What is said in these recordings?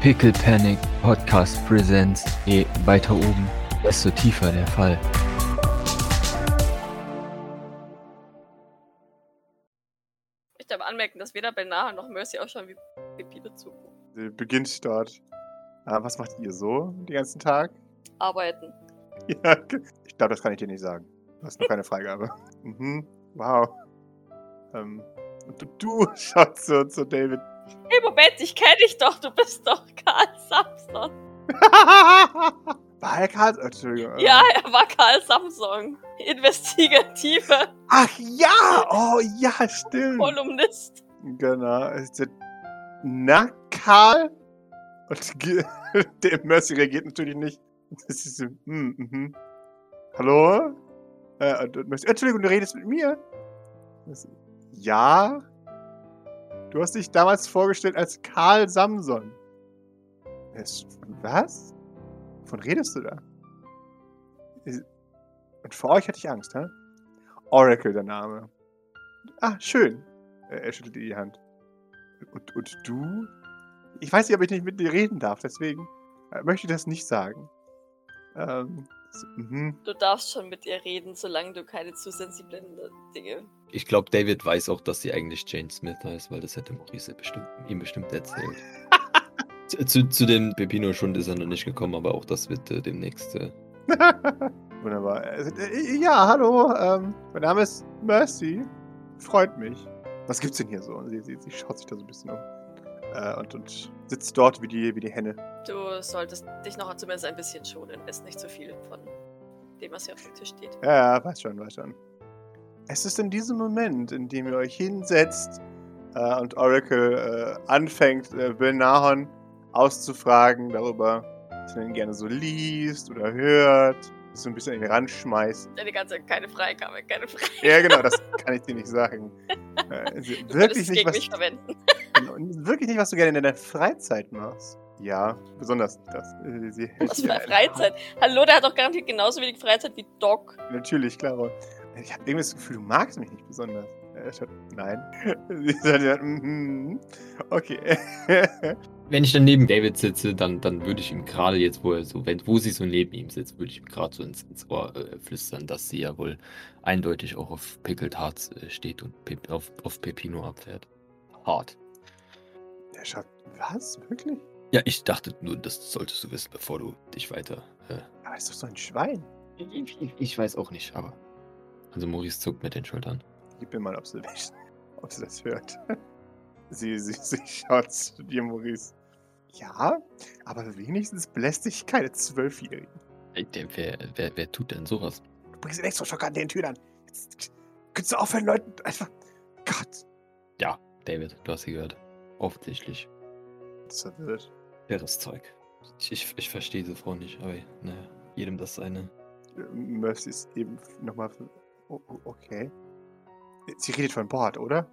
Pickle Panic Podcast Presents. Je weiter oben, desto tiefer der Fall. Ich darf anmerken, dass weder Benaha noch Mercy ausschauen wie Pepino zu. Sie beginnt dort. Ah, was macht ihr so den ganzen Tag? Arbeiten. Ja, ich glaube, das kann ich dir nicht sagen. Du hast noch keine Freigabe. Mhm, wow. Ähm, und du, du schaut zu, zu David. Hey, Moment, ich kenne dich doch. Du bist doch Karl Samson. War er Karl? Entschuldigung. Ja, er war Karl Samson. Investigative Ach ja! Oh ja, stimmt. Kolumnist. Genau. Na, Karl? Und der Mercy reagiert natürlich nicht. Das ist so, hm, mhm. Hallo? Äh, und- und Mercy, Entschuldigung, du redest mit mir? Ja? Du hast dich damals vorgestellt als Karl Samson. Was? Wovon redest du da? Und vor euch hatte ich Angst, hä? Oracle, der Name. Ah, schön. Er, schüttelt dir die Hand. Und, und du? Ich weiß nicht, ob ich nicht mit dir reden darf, deswegen äh, möchte ich das nicht sagen. Ähm, mhm. Du darfst schon mit ihr reden, solange du keine zu sensiblen Dinge. Ich glaube, David weiß auch, dass sie eigentlich Jane Smith heißt, weil das hätte Maurice bestimmt, ihm bestimmt erzählt. zu, zu, zu dem Pepino schon ist er noch nicht gekommen, aber auch das wird äh, demnächst. Äh, Wunderbar. Äh, äh, Ja, hallo. Ähm, mein Name ist Mercy. Freut mich. Was gibt's denn hier so? Sie, sie, sie schaut sich da so ein bisschen um. Äh, und, und sitzt dort wie die, wie die Henne. Du solltest dich noch zumindest ein bisschen schonen. Ess nicht zu viel von dem, was hier auf dem Tisch steht. Ja, ja, weiß schon, weiß schon. Es ist in diesem Moment, in dem ihr euch hinsetzt äh, und Oracle äh, anfängt, äh, Bill Nahon auszufragen darüber, was er denn gerne so liest oder hört, so ein bisschen in den Rand schmeißt. Die ganze Zeit keine Freigabe, keine Freigabe. Ja, genau, das kann ich dir nicht sagen. Äh, wirklich, nicht, gegen was, mich verwenden. Wirklich nicht, was du gerne in deiner Freizeit machst. Ja, besonders das. Äh, Sie Was für eine Freizeit. Hallo, der hat doch garantiert genauso wenig Freizeit wie Doc. Natürlich, klar. Ich habe irgendwie das Gefühl, du magst mich nicht besonders. Äh, schaut- Nein. Sie sagt ja, mhm. Okay. wenn ich dann neben David sitze, dann, dann würde ich ihm gerade jetzt, wo er so, wenn, wo sie so neben ihm sitzt, würde ich ihm gerade so ins, ins Ohr äh, flüstern, dass sie ja wohl eindeutig auch auf Pickled Hearts äh, steht und Pep, auf, auf Pepino abfährt. Hart. Der schaut. Was? Wirklich? Ja, ich dachte nur, das solltest du wissen, bevor du dich weiter. Äh, Aber ist doch so ein Schwein. ich, ich, ich weiß auch nicht, aber. Also Maurice zuckt mit den Schultern. Gib mir mal Observation, ob sie das hört. Sie, sie, sie schaut zu dir, Maurice. Ja, aber wenigstens belästigt keine Zwölfjährigen. Wer, wer, wer tut denn sowas? Du bringst Elektroschock an den Türen. Jetzt, könntest du aufhören, Leuten einfach. Gott. Ja, David, du hast sie gehört. Offensichtlich. Das ist verwirrt. Irres Zeug. Ich, ich, ich verstehe diese Frau nicht, aber naja, jedem das seine. Mercy ist eben nochmal. Oh, okay. Sie redet von Bord, oder?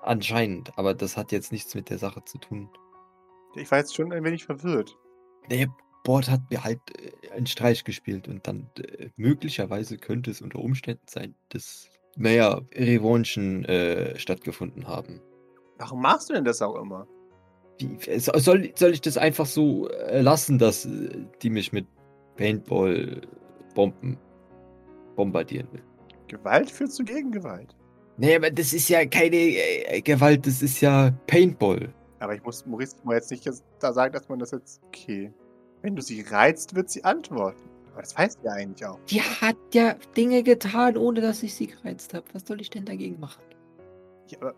Anscheinend, aber das hat jetzt nichts mit der Sache zu tun. Ich war jetzt schon ein wenig verwirrt. Der Bord hat mir halt äh, einen Streich gespielt und dann möglicherweise könnte es unter Umständen sein, dass, naja, Revanchen äh, stattgefunden haben. Warum machst du denn das auch immer? Wie, so- soll, soll ich das einfach so äh, lassen, dass äh, die mich mit Paintball-Bomben bombardieren will? Gewalt führt zu Gegengewalt. Nee, aber das ist ja keine äh, Gewalt, das ist ja Paintball. Aber ich muss Maurice mal jetzt nicht jetzt da sagen, dass man das jetzt. Okay. Wenn du sie reizt, wird sie antworten. Aber das weißt du ja eigentlich auch. Die hat ja Dinge getan, ohne dass ich sie gereizt habe. Was soll ich denn dagegen machen? Ja, aber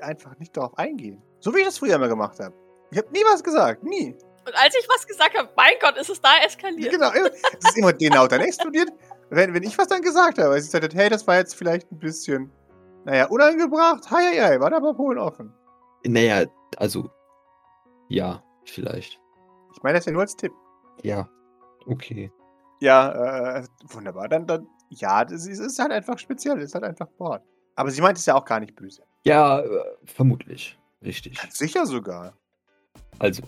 einfach nicht darauf eingehen. So wie ich das früher immer gemacht habe. Ich habe nie was gesagt. Nie. Und als ich was gesagt habe, mein Gott, ist es da eskaliert. Genau. Es ist immer genau dann explodiert. Wenn, wenn ich was dann gesagt habe, weil sie gesagt hat, hey, das war jetzt vielleicht ein bisschen, naja, unangebracht. Hei, hei, hei, war da aber Polen offen. Naja, also, ja, vielleicht. Ich meine das ja nur als Tipp. Ja, okay. Ja, äh, wunderbar. Dann, dann, ja, das ist, halt einfach speziell. Das ist halt einfach Bord. Aber sie meint es ja auch gar nicht böse. Ja, äh, vermutlich. Richtig. Ganz sicher sogar. Also,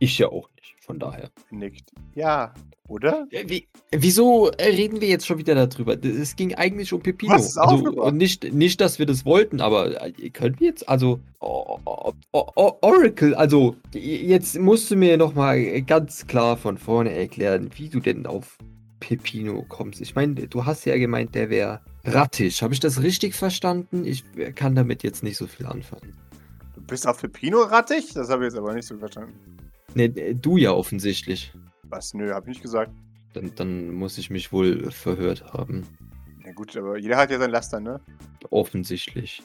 Ich ja auch nicht, von daher. Nickt. Ja, oder? Wie, wieso äh, reden wir jetzt schon wieder darüber? Es ging eigentlich um Pepino. Was ist also, und nicht, nicht, dass wir das wollten, aber äh, können wir jetzt, also, Oracle, also, jetzt musst du mir nochmal ganz klar von vorne erklären, wie du denn auf Pepino kommst. Ich meine, du hast ja gemeint, der wäre rattisch. Habe ich das richtig verstanden? Ich kann damit jetzt nicht so viel anfangen. Du bist auf Pepino rattig? Das habe ich jetzt aber nicht so verstanden. Ne, du ja offensichtlich. Was? Nö, hab ich nicht gesagt. Dann, dann muss ich mich wohl verhört haben. Na gut, aber jeder hat ja sein Laster, ne? Offensichtlich.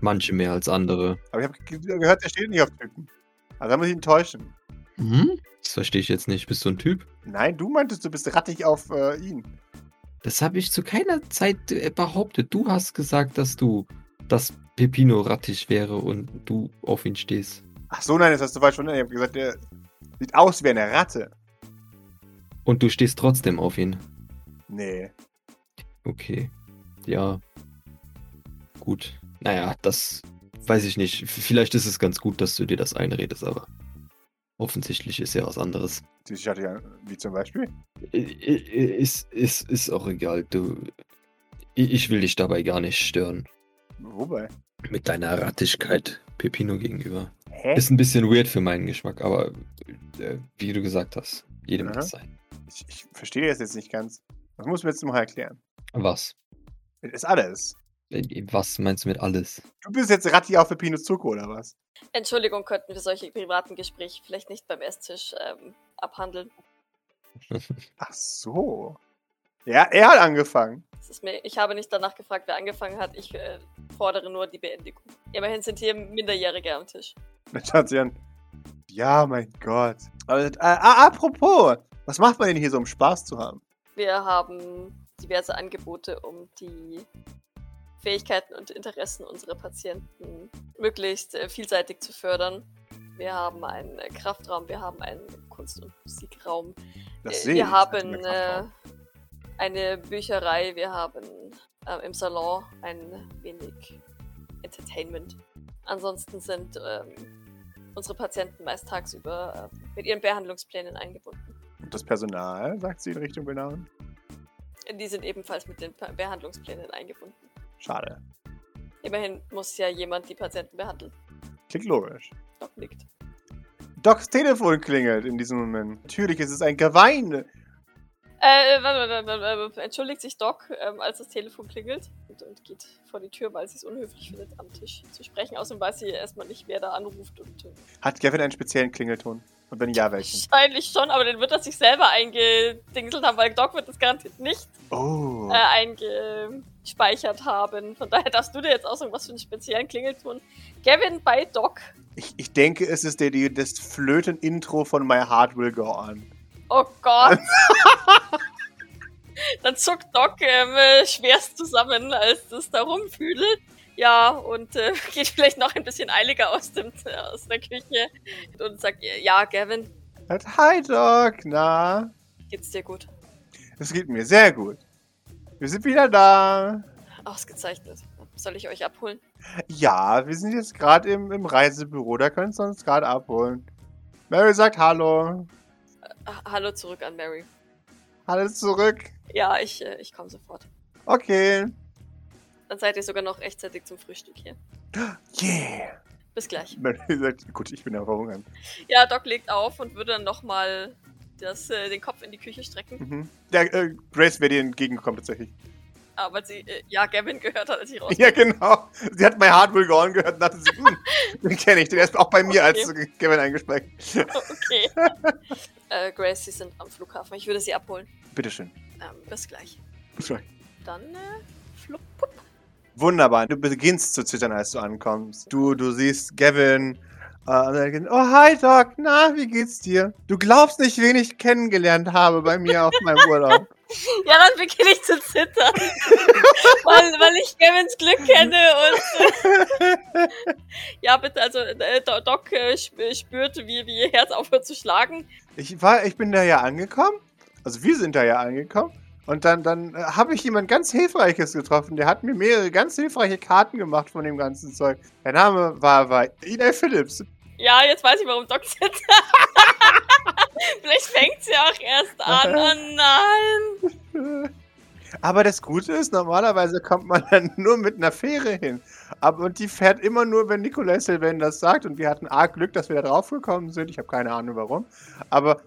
Manche mehr als andere. Aber ich habe gehört, der steht nicht auf Typen. Also da muss ich enttäuschen. Mhm. Das verstehe ich jetzt nicht. Bist du ein Typ? Nein, du meintest, du bist rattig auf äh, ihn. Das habe ich zu keiner Zeit äh, behauptet. Du hast gesagt, dass du, dass Pepino rattig wäre und du auf ihn stehst. Ach so, nein, das hast du falsch verstanden. Ich habe gesagt, der sieht aus wie eine Ratte. Und du stehst trotzdem auf ihn. Nee. Okay. Ja. Gut. Naja, das weiß ich nicht. Vielleicht ist es ganz gut, dass du dir das einredest, aber offensichtlich ist ja was anderes. Die hatte ja, wie zum Beispiel. Ist, ist, ist auch egal. Du. Ich will dich dabei gar nicht stören. Wobei? Mit deiner Rattigkeit Pepino gegenüber. Hä? Ist ein bisschen weird für meinen Geschmack, aber äh, wie du gesagt hast, jedem Aha. das sein. Ich, ich verstehe das jetzt nicht ganz. Das muss mir jetzt mal erklären. Was? Das ist alles. Äh, Was meinst du mit alles? Du bist jetzt Ratti auf Pepino Zuko, oder was? Entschuldigung, könnten wir solche privaten Gespräche vielleicht nicht beim Esstisch ähm, abhandeln. Ach so. Ja, er hat angefangen. Mir, ich habe nicht danach gefragt, wer angefangen hat. Ich äh, fordere nur die Beendigung. Immerhin sind hier Minderjährige am Tisch. Dann schaut sie an. Ja, mein Gott. Aber, äh, ah, apropos. Was macht man denn hier so, um Spaß zu haben? Wir haben diverse Angebote, um die Fähigkeiten und Interessen unserer Patienten möglichst äh, vielseitig zu fördern. Wir haben einen äh, Kraftraum, wir haben einen Kunst- und Musikraum. Das Äh, wir haben eine Bücherei, wir haben äh, im Salon ein wenig Entertainment. Ansonsten sind ähm, unsere Patienten meist tagsüber äh, mit ihren Behandlungsplänen eingebunden. Und das Personal, sagt sie in Richtung Benamen. Die sind ebenfalls mit den Behandlungsplänen eingebunden. Schade. Immerhin muss ja jemand die Patienten behandeln. Klingt logisch. Doc nickt. Docs Telefon klingelt in diesem Moment. Natürlich ist es ein Gewein. Äh, warte, warte, warte, warte, entschuldigt sich Doc, ähm, als das Telefon klingelt und, und geht vor die Tür, weil sie es unhöflich findet, am Tisch zu sprechen. Außerdem weiß sie erstmal nicht, wer da anruft. Und, äh, Hat Gavin einen speziellen Klingelton? Und wenn ja, welchen? wahrscheinlich schon, aber den wird er sich selber eingedingselt haben, weil Doc wird das garantiert nicht Oh. äh, eingespeichert haben. Von daher darfst du dir jetzt aussuchen, was für einen speziellen Klingelton. Gavin bei Doc. Ich, ich denke, es ist der, die, das Flöten-Intro von My Heart Will Go On. Oh Gott. Dann zuckt Doc ähm, äh, schwerst zusammen, als das da rumfühlt. Ja, und äh, geht vielleicht noch ein bisschen eiliger aus, dem, äh, aus der Küche und sagt, ja, Gavin, Sagt, Hi Doc, na? geht's dir gut? Es geht mir sehr gut. Wir sind wieder da. Ausgezeichnet. Soll ich euch abholen? Ja, wir sind jetzt gerade im, im Reisebüro, da könnt ihr uns gerade abholen. Mary sagt Hallo. Ah, hallo zurück an Mary. Alles zurück. Ja, ich, äh, ich komme sofort. Okay. Dann seid ihr sogar noch rechtzeitig zum Frühstück hier. Yeah. Bis gleich. Gut, ich bin ja verhungert. Ja, Doc legt auf und würde dann nochmal äh, den Kopf in die Küche strecken. Mhm. Der, äh, Grace wäre dir entgegengekommen tatsächlich. Aber sie, äh, ja, Gavin gehört hat, als ich raus Ja, genau. Sie hat My Heart Will Go On gehört und dachte sich, hm, den kenne ich. Der ist auch bei mir als Okay. Gavin eingespeichert. Okay. äh, Grace, Sie sind am Flughafen. Ich würde Sie abholen. Bitteschön. Ähm, bis gleich. Dann, äh, flupp, pupp. Wunderbar. Du beginnst zu zittern, als du ankommst. Du, du siehst Gavin. Äh, oh, hi Doc. Na, wie geht's dir? Du glaubst nicht, wen ich kennengelernt habe bei mir auf meinem Urlaub. Ja, dann beginne ich zu zittern. weil, weil ich Gavins Glück kenne und. Äh, ja, bitte, also, äh, Do- Doc äh, sp- spürt, wie, wie ihr Herz aufhört zu schlagen. Ich, war, ich bin da ja angekommen. Also wir sind da ja angekommen. Und dann, dann äh, habe ich jemand ganz Hilfreiches getroffen. Der hat mir mehrere ganz hilfreiche Karten gemacht von dem ganzen Zeug. Der Name war, war Ida Phillips. Ja, jetzt weiß ich, warum Doc sitzt. Vielleicht fängt sie auch erst an. Oh nein. Aber das Gute ist, normalerweise kommt man dann nur mit einer Fähre hin. Aber und die fährt immer nur, wenn Nikolai Sylvain das sagt. Und wir hatten arg Glück, dass wir da drauf gekommen sind. Ich habe keine Ahnung warum. Aber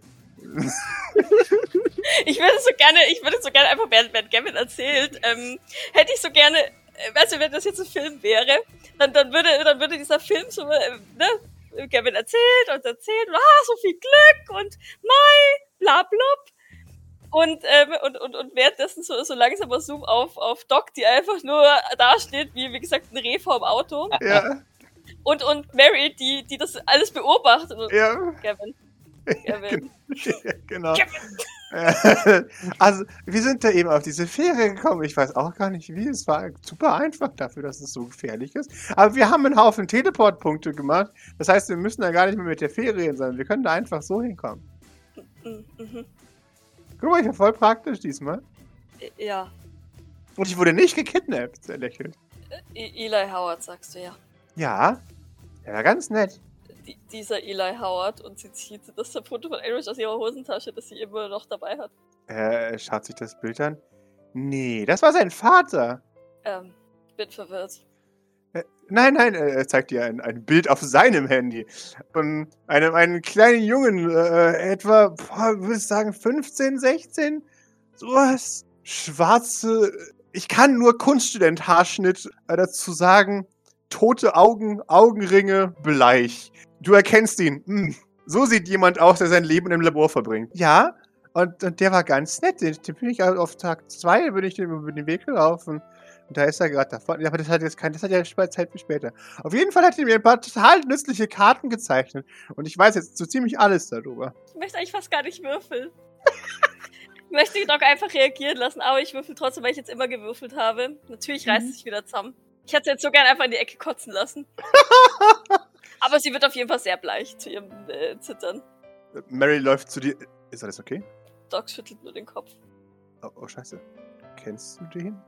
Ich würde so gerne, ich würde so gerne einfach, während, während Gavin erzählt, ähm, hätte ich so gerne, äh, weißt du, wenn das jetzt ein Film wäre, dann, dann würde, dann würde dieser Film so, äh, ne, Gavin erzählt und erzählt, und, ah, so viel Glück und Mai, bla blub. Und, ähm, und, und, und währenddessen so, so langsamer Zoom auf, auf Doc, die einfach nur dasteht, wie, wie gesagt, ein Reh vorm Auto. ja, Und, und Mary, die, die das alles beobachtet. Und ja, Gavin. Gavin. genau. Gavin. Also, wir sind da eben auf diese Fähre gekommen. Ich weiß auch gar nicht wie. Es war super einfach dafür, dass es so gefährlich ist. Aber wir haben einen Haufen Teleportpunkte gemacht. Das heißt, wir müssen da gar nicht mehr mit der Fähre hin, sondern wir können da einfach so hinkommen. Mhm, mhm. Guck mal, ich war voll praktisch diesmal. Ja. Und ich wurde nicht gekidnappt, sehr lächelnd. E- Eli Howard, sagst du ja. Ja, der war ganz nett. Die, dieser Eli Howard und sie zieht das Foto von Irish aus ihrer Hosentasche, das sie immer noch dabei hat. Äh, schaut sich das Bild an. Nee, das war sein Vater. Ähm, bin verwirrt. Nein, nein, äh, er zeigt dir ein, ein Bild auf seinem Handy. Von einem, einem kleinen Jungen, äh, etwa, boah, würde ich sagen, 15, 16? Sowas. Schwarze, ich kann nur Kunststudent-Haarschnitt äh, dazu sagen. Tote Augen, Augenringe, bleich. Du erkennst ihn. Hm. So sieht jemand aus, der sein Leben im Labor verbringt. Ja, und, und der war ganz nett. Den, den bin ich auf Tag 2 bin ich dem über den Weg gelaufen. Und da ist er gerade davon. Ja, aber das hat jetzt kein, das hat ja Zeit für später. Auf jeden Fall hat er mir ein paar total nützliche Karten gezeichnet. Und ich weiß jetzt so ziemlich alles darüber. Ich möchte eigentlich fast gar nicht würfeln. ich möchte Doc einfach reagieren lassen, aber ich würfel trotzdem, weil ich jetzt immer gewürfelt habe. Natürlich reißt Mhm. es sich wieder zusammen. Ich hätte sie jetzt so gern einfach in die Ecke kotzen lassen. aber sie wird auf jeden Fall sehr bleich zu ihrem äh, Zittern. Mary läuft zu dir. Ist alles okay? Doc schüttelt nur den Kopf. Oh, oh scheiße. Kennst du den?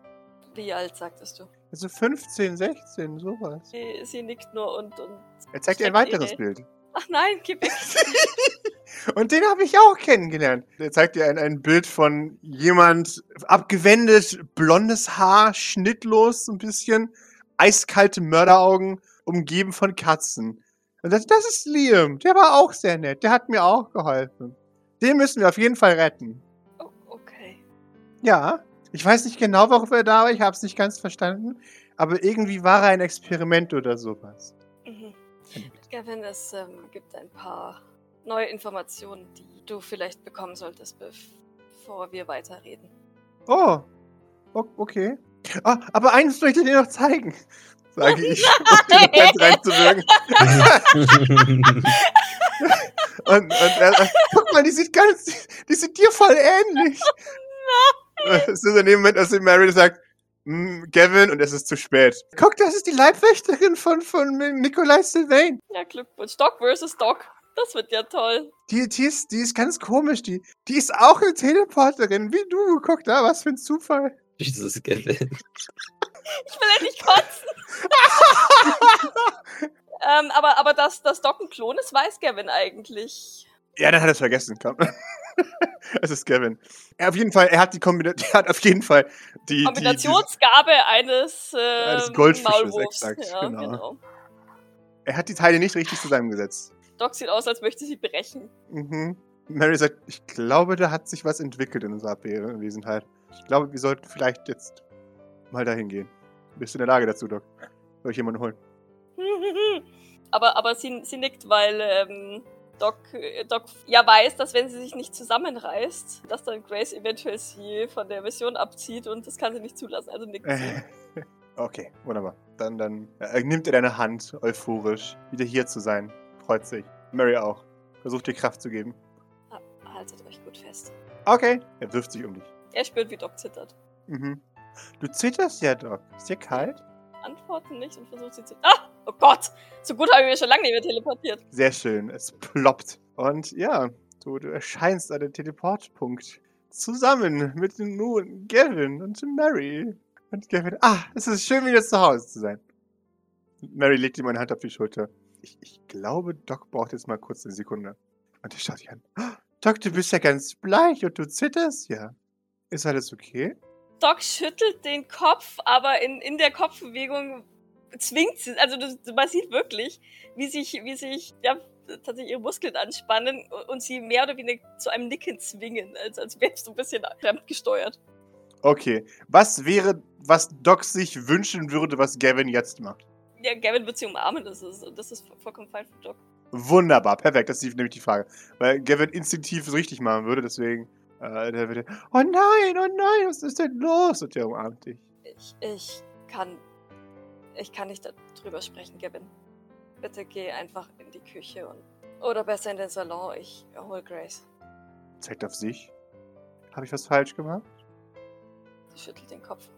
Wie alt sagtest du? Also 15, 16, sowas. Sie, sie nickt nur und, und. Er zeigt dir ein weiteres Bild. Ach nein, geh weg. Und den habe ich auch kennengelernt. Er zeigt dir ein, ein Bild von jemand abgewendet, blondes Haar, schnittlos ein bisschen, eiskalte Mörderaugen, umgeben von Katzen. Und das, das ist Liam. Der war auch sehr nett. Der hat mir auch geholfen. Den müssen wir auf jeden Fall retten. Oh, okay. Ja, ich weiß nicht genau, warum er da war. Ich habe es nicht ganz verstanden. Aber irgendwie war er ein Experiment oder sowas. Mhm. Gavin, es ähm, gibt ein paar neue Informationen, die du vielleicht bekommen solltest, bevor wir weiterreden. Oh, okay. Ah, aber eins möchte ich dir noch zeigen, sage ich, um den Moment reinzuwirken. Und, und er, er- guck mal, die sieht ganz, die sieht dir voll ähnlich. Es ist in dem Moment, als die Mary sagt, "Mm, Gavin, und es ist zu spät. Guck, das ist die Leibwächterin von, von Nikolai Sylvain. Ja, Glückwunsch. Doc versus Doc. Das wird ja toll. Die, die, ist, die ist ganz komisch. Die, die ist auch eine Teleporterin, wie du. Guck da, was für ein Zufall. Jesus, Gavin. Ich will nicht kotzen. ähm, aber, aber dass, dass Doc ein Klon ist, weiß Gavin eigentlich. Ja, dann hat er es vergessen. Komm. es ist Gavin. Er auf jeden Fall, er hat die Kombination, er hat auf jeden Fall die, die, Kombinationsgabe eines, äh, Eines Goldfisches, Maulwurfs. exakt, Ja, genau. genau. die, er hat die Teile nicht richtig zusammengesetzt. Doc sieht aus, als möchte sie brechen. Mhm. Mary sagt, ich glaube, da hat sich was entwickelt in unserer Abwesenheit. Ich glaube, wir sollten vielleicht jetzt mal dahin gehen. Bist du in der Lage dazu, Doc? Soll ich jemanden holen? aber aber sie, sie nickt, weil ähm, Doc, äh, Doc ja weiß, dass wenn sie sich nicht zusammenreißt, dass dann Grace eventuell sie von der Mission abzieht und das kann sie nicht zulassen. Also nickt sie. Äh, okay, wunderbar. Dann, dann äh, nimmt er deine Hand euphorisch, wieder hier zu sein. Freut sich. Mary auch. Versucht dir Kraft zu geben. Haltet euch gut fest. Okay. Er wirft sich um dich. Er spürt, wie Doc zittert. Mhm. Du zitterst ja, Doc. Ist dir kalt? Antworten nicht und versucht sie zu. Ah! Oh Gott! So gut habe ich mir schon lange nicht mehr teleportiert. Sehr schön. Es ploppt. Und ja, du, du erscheinst an dem Teleportpunkt. Zusammen mit nun Gavin und Mary. Und Gavin, ah, es ist schön, wieder zu Hause zu sein. Mary legt ihm eine Hand auf die Schulter. Ich, ich glaube, Doc braucht jetzt mal kurz eine Sekunde. Und er schaut dich an. "Ah, Doc, du bist ja ganz bleich und du zitterst ja. Ist alles okay? Doc schüttelt den Kopf, aber in, in der Kopfbewegung zwingt sie, also man sieht wirklich, wie sich, wie sich ja, tatsächlich ihre Muskeln anspannen und sie mehr oder weniger zu einem Nicken zwingen, als, als wäre es so ein bisschen fremdgesteuert. Okay. Was wäre, was Doc sich wünschen würde, was Gavin jetzt macht? Ja, Gavin wird sie umarmen, das ist, das ist vollkommen fein für Doc. Wunderbar, perfekt. Das ist nämlich die Frage. Weil Gavin instinktiv es richtig machen würde, deswegen. Äh, der würde. Oh nein, oh nein, was ist denn los? Und der umarmt dich. Ich, ich kann, ich kann nicht darüber sprechen, Gavin. Bitte geh einfach in die Küche und, oder besser in den Salon, ich hol Grace. Zeigt auf sich. Habe ich was falsch gemacht? Sie schüttelt den Kopf.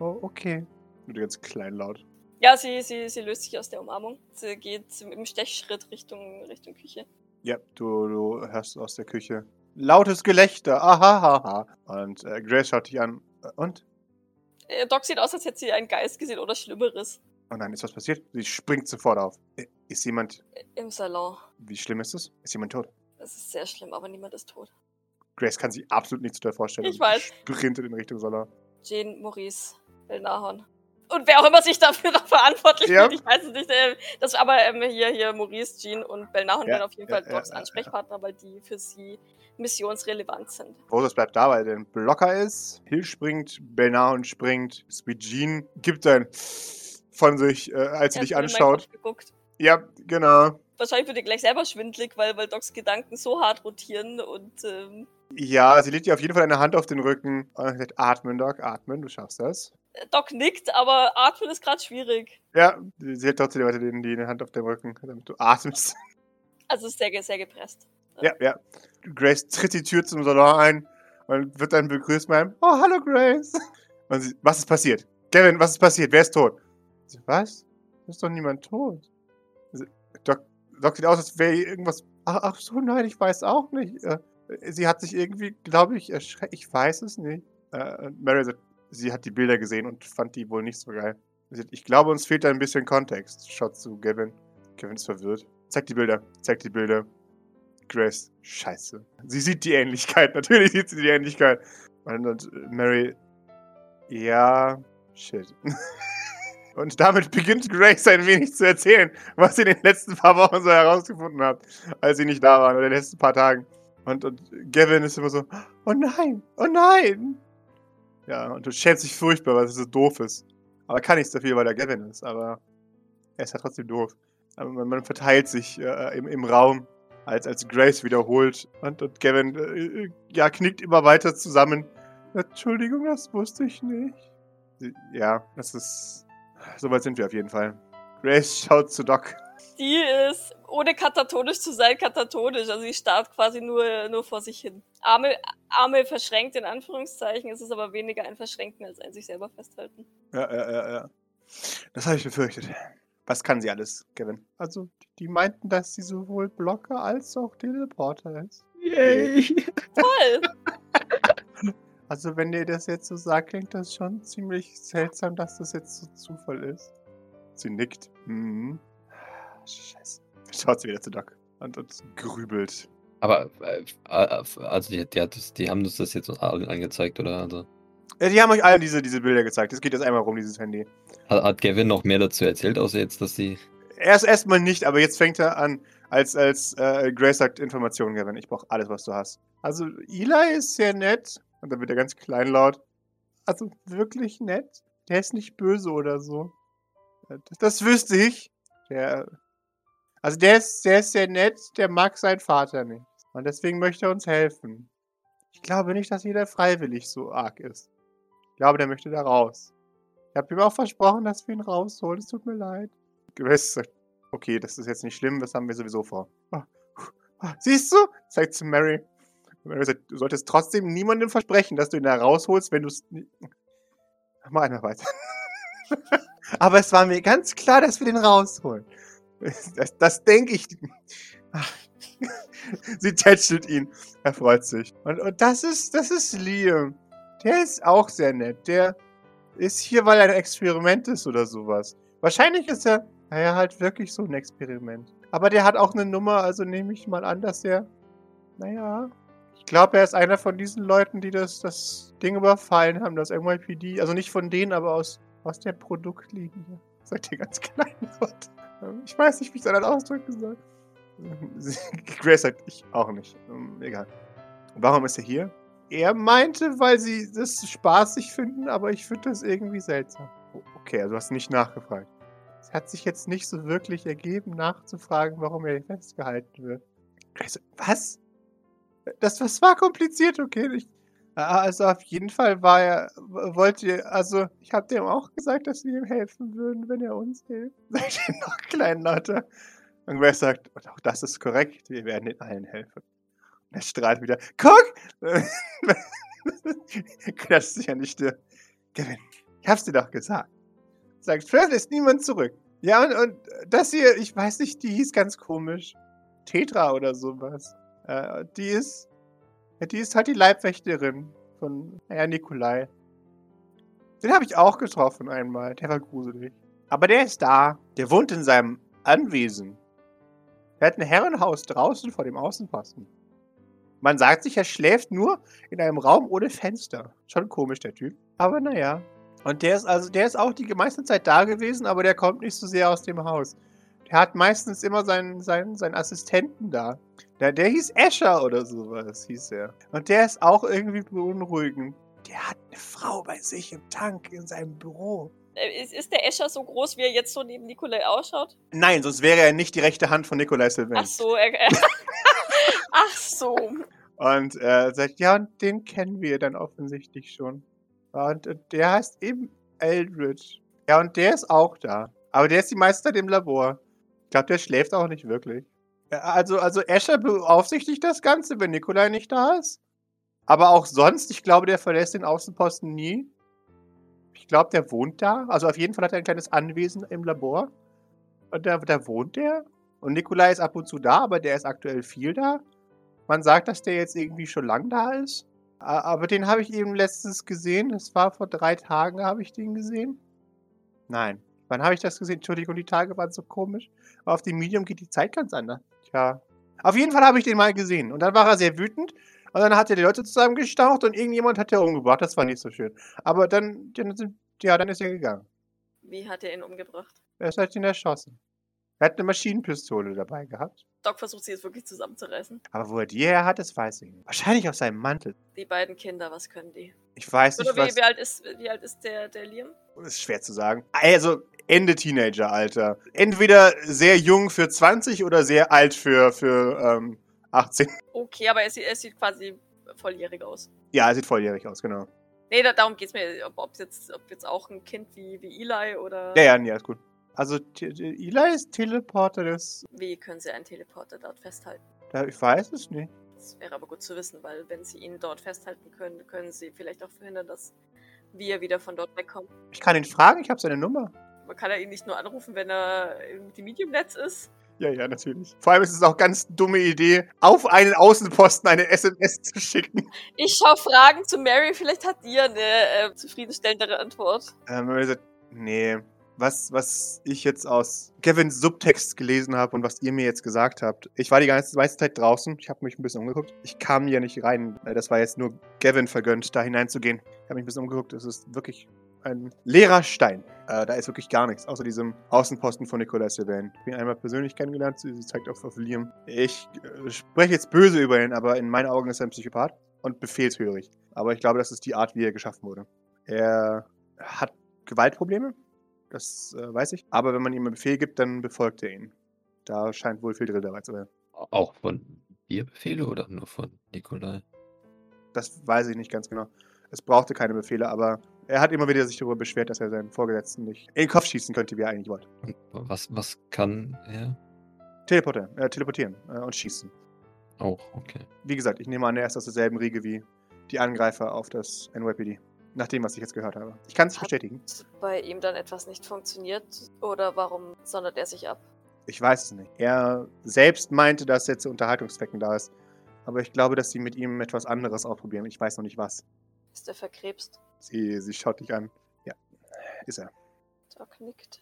Oh, okay. Wird ganz kleinlaut. Ja, sie, sie, sie löst sich aus der Umarmung. Sie geht im Stechschritt Richtung, Richtung Küche. Ja, du, du hörst aus der Küche. Lautes Gelächter. Ahahaha. Und äh, Grace schaut dich an. Und? Äh, Doc sieht aus, als hätte sie einen Geist gesehen oder Schlimmeres. Oh nein, ist was passiert? Sie springt sofort auf. Ist jemand. Im Salon. Wie schlimm ist es? Ist jemand tot? Es ist sehr schlimm, aber niemand ist tot. Grace kann sich absolut nichts der vorstellen. Ich weiß. Sprintet in Richtung Salon. Jane, Maurice, Belnahon. Und wer auch immer sich dafür noch verantwortlich Ja. fühlt, ich weiß es nicht. Äh, das, aber ähm, hier, hier Maurice, Jean und Belnahon Ja, werden auf jeden Fall Docs ja, ja, Ansprechpartner, weil die für sie missionsrelevant sind. Roses bleibt da, weil er ein Blocker ist. Hill springt, Belnahon springt. Sweet Jean gibt ein von sich, äh, als sie dich anschaut. Ja, genau. Wahrscheinlich wird ihr gleich selber schwindlig, weil, weil Docs Gedanken so hart rotieren und ähm, Ja, sie legt dir auf jeden Fall eine Hand auf den Rücken und sagt, atmen, Doc, atmen, du schaffst das. Doc nickt, aber atmen ist gerade schwierig. Ja, sie hält trotzdem weiter die, die Hand auf dem Rücken, damit du atmest. Also ist sehr, sehr gepresst. Ja, ja. Grace tritt die Tür zum Salon ein und wird dann begrüßt mit einem, oh, hallo Grace. Und sie, was ist passiert? Gavin, was ist passiert? Wer ist tot? Sie, was? Ist doch niemand tot. Sie, Doc, Doc sieht aus, als wäre irgendwas, ach, ach so, nein, ich weiß auch nicht. Äh, Sie hat sich irgendwie, glaube ich, erschreckt. Ich weiß es nicht. Äh, Mary sagt, sie hat die Bilder gesehen und fand die wohl nicht so geil. Ich glaube, uns fehlt da ein bisschen Kontext. Schaut zu Gavin. Gavin ist verwirrt. Zeig die Bilder. Zeig die Bilder. Grace, scheiße. Sie sieht die Ähnlichkeit. Natürlich sieht sie die Ähnlichkeit. Und, und äh, Mary, ja, shit. Und damit beginnt Grace ein wenig zu erzählen, was sie in den letzten paar Wochen so herausgefunden hat, als sie nicht da waren, oder in den letzten paar Tagen. Und, und Gavin ist immer so, oh nein, oh nein. Ja, und du schämst dich furchtbar, weil es so doof ist. Aber kann nichts dafür, weil er Gavin ist, aber er ist ja trotzdem doof. Aber man, man verteilt sich äh, im, im Raum, als, als Grace wiederholt. Und, und Gavin, äh, ja, knickt immer weiter zusammen. Entschuldigung, das wusste ich nicht. Ja, das ist. Soweit sind wir auf jeden Fall. Grace schaut zu Doc. Die ist, ohne katatonisch zu sein, katatonisch. Also sie starrt quasi nur, nur vor sich hin. Arme, Arme verschränkt in Anführungszeichen. Es ist aber weniger ein Verschränken als ein sich selber festhalten. Ja, ja, ja, ja. Das habe ich befürchtet. Was kann sie alles, Kevin? Also, die, die meinten, dass sie sowohl Blocker als auch Teleporter ist. Yay! Toll! Also, wenn ihr das jetzt so sagt, klingt das schon ziemlich seltsam, dass das jetzt so Zufall ist. Sie nickt. Mhm. Scheiße. Schaut sie wieder zu Doc und, und grübelt. Aber, äh, äh, also die, die, hat die haben uns das jetzt allen angezeigt, oder? Also, Ja, die haben euch allen diese, diese Bilder gezeigt. Es geht jetzt einmal rum, dieses Handy. hat, hat Gavin noch mehr dazu erzählt, außer jetzt, dass sie. Erst erstmal nicht, aber jetzt fängt er an, als, als äh, Grace sagt, Informationen, Gavin. Ich brauche alles, was du hast. Also, Eli ist sehr nett. Und dann wird er ganz kleinlaut. Also, wirklich nett. Der ist nicht böse oder so. Äh, Das, das wüsste ich. Der, also, der ist, der ist sehr nett. Der mag seinen Vater nicht. Und deswegen möchte er uns helfen. Ich glaube nicht, dass jeder freiwillig so arg ist. Ich glaube, der möchte da raus. Ich habe ihm auch versprochen, dass wir ihn rausholen. Es tut mir leid. Sagt, okay, das ist jetzt nicht schlimm, das haben wir sowieso vor. Ah, ah, Siehst du? Zeigt zu Mary. Mary sagt, du solltest trotzdem niemandem versprechen, dass du ihn da rausholst, wenn du es. Mach mal einer weiter. Aber es war mir ganz klar, dass wir den rausholen. Das, das denke ich. Sie tätschelt ihn. Er freut sich. Und, und das ist, das ist Liam. Der ist auch sehr nett. Der ist hier, weil er ein Experiment ist oder sowas. Wahrscheinlich ist er Naja, halt wirklich so ein Experiment. Aber der hat auch eine Nummer, also nehme ich mal an, dass der. Naja. Ich glaube, er ist einer von diesen Leuten, die das, das Ding überfallen haben, das NYPD. Also nicht von denen, aber aus, aus der Produktlinie. Seid ihr ganz klein Wort. Ich weiß nicht, wie ich es dann ausdrücken soll. Grace sagt, ich auch nicht. Ähm, egal. Warum ist er hier? Er meinte, weil sie das spaßig finden, aber ich finde das irgendwie seltsam. Okay, also du hast nicht nachgefragt. Es hat sich jetzt nicht so wirklich ergeben, nachzufragen, warum er festgehalten wird. Grace, was? Das, das war kompliziert, okay? Ich, also auf jeden Fall war er, wollt ihr, also ich habe dem auch gesagt, dass wir ihm helfen würden, wenn er uns hilft. Seid ihr noch kleinlauter? Und Grace sagt, und auch das ist korrekt, wir werden den allen helfen. Und er strahlt wieder, guck! das ist ja nicht der, Kevin, ich hab's dir doch gesagt. Sagt, Fred lässt niemand zurück. Ja, und, und das hier, ich weiß nicht, die hieß ganz komisch. Tetra oder sowas. Äh, die ist, ja, die ist halt die Leibwächterin von Herr Nikolai. Den habe ich auch getroffen einmal. Der war gruselig. Aber der ist da. Der wohnt in seinem Anwesen. Er hat ein Herrenhaus draußen vor dem Außenposten. Man sagt sich, er schläft nur in einem Raum ohne Fenster. Schon komisch, der Typ. Aber naja. Und der ist also, der ist auch die meiste Zeit da gewesen, aber der kommt nicht so sehr aus dem Haus. Der hat meistens immer seinen, seinen, seinen Assistenten da. Der, der hieß Escher oder sowas, hieß er. Und der ist auch irgendwie beunruhigend. Der hat eine Frau bei sich im Tank in seinem Büro. Äh, ist, der Escher so groß, wie er jetzt so neben Nikolai ausschaut? Nein, sonst wäre er nicht die rechte Hand von Nikolai Sylvain. Ach so, er, Ach so. Und er äh, sagt, ja, und den kennen wir dann offensichtlich schon. Und äh, der heißt eben Eldridge. Ja, und der ist auch da. Aber der ist die meiste Zeit im Labor. Ich glaube, der schläft auch nicht wirklich. Also, also Escher beaufsichtigt das Ganze, wenn Nikolai nicht da ist. Aber auch sonst, ich glaube, der verlässt den Außenposten nie. Ich glaube, der wohnt da. Also auf jeden Fall hat er ein kleines Anwesen im Labor. Und da, da wohnt der. Und Nikolai ist ab und zu da, aber der ist aktuell viel da. Man sagt, dass der jetzt irgendwie schon lang da ist. Aber den habe ich eben letztens gesehen. Das war vor drei Tagen, habe ich den gesehen. Nein. Wann habe ich das gesehen? Entschuldigung, die Tage waren so komisch. Aber auf dem Medium geht die Zeit ganz anders. Tja. Auf jeden Fall habe ich den mal gesehen. Und dann war er sehr wütend. Und dann hat er die Leute zusammengestaucht und irgendjemand hat er umgebracht. Das war nicht so schön. Aber dann, dann sind, ja, dann ist er gegangen. Wie hat er ihn umgebracht? Er ist halt ihn erschossen. Er hat eine Maschinenpistole dabei gehabt. Doc versucht sie jetzt wirklich zusammenzureißen. Aber wo er die her hat, das weiß ich nicht. Wahrscheinlich auf seinem Mantel. Die beiden Kinder, was können die? Ich weiß nicht, Oder wie, was... wie alt ist, wie alt ist der, der Liam? Das ist schwer zu sagen. Also, Ende Teenager-Alter. Entweder sehr jung für 20 oder sehr alt für, für ähm, 18. Okay, aber er sieht, er sieht quasi volljährig aus. Ja, er sieht volljährig aus, genau. Nee, da, darum geht's mir, ob, jetzt, ob jetzt auch ein Kind wie, wie Eli oder. Ja, ja, nee, ist gut. Also, Eli ist Teleporter des. Wie können sie einen Teleporter dort festhalten? Ja, Ich weiß es nicht. Das wäre aber gut zu wissen, weil wenn sie ihn dort festhalten können, können sie vielleicht auch verhindern, dass wir wieder von dort wegkommen. Ich kann ihn fragen, ich habe seine Nummer. Man kann er ihn nicht nur anrufen, wenn er im Medium-Netz ist. Ja, ja, natürlich. Vor allem ist es auch ganz dumme Idee, auf einen Außenposten eine SMS zu schicken. Ich schaue Fragen zu Mary, vielleicht hat die ja eine äh, zufriedenstellendere Antwort. Ähm, sagt, nee, was, was ich jetzt aus Kevins Subtext gelesen habe und was ihr mir jetzt gesagt habt. Ich war die ganze meiste Zeit draußen. Ich habe mich ein bisschen umgeguckt. Ich kam hier nicht rein. Das war jetzt nur Gavin vergönnt, da hineinzugehen. Ich habe mich ein bisschen umgeguckt. Es ist wirklich ein leerer Stein. Äh, da ist wirklich gar nichts, außer diesem Außenposten von Nicola Sylvain. Ich ihn einmal persönlich kennengelernt. Sie, sie zeigt auf, auf Liam. Ich äh, spreche jetzt böse über ihn, aber in meinen Augen ist er ein Psychopath und befehlshörig. Aber ich glaube, das ist die Art, wie er geschaffen wurde. Er hat Gewaltprobleme. Das äh, weiß ich. Aber wenn man ihm einen Befehl gibt, dann befolgt er ihn. Da scheint wohl viel Drill dabei zu sein. Auch von dir Befehle oder nur von Nikolai? Das weiß ich nicht ganz genau. Es brauchte keine Befehle, aber er hat immer wieder sich darüber beschwert, dass er seinen Vorgesetzten nicht in den Kopf schießen könnte, wie er eigentlich wollte. Und was, was kann er? Teleportieren, äh, teleportieren äh, und schießen. Auch, okay. Wie gesagt, ich nehme an, er ist aus derselben Riege wie die Angreifer auf das NYPD. Nach dem, was ich jetzt gehört habe. Ich kann es nicht bestätigen. Bei ihm dann etwas nicht funktioniert oder warum sondert er sich ab? Ich weiß es nicht. Er selbst meinte, dass er zu Unterhaltungszwecken da ist. Aber ich glaube, dass sie mit ihm etwas anderes ausprobieren. Ich weiß noch nicht was. Ist er verkrebst? Sie, sie schaut dich an. Ja, ist er. Doc nickt.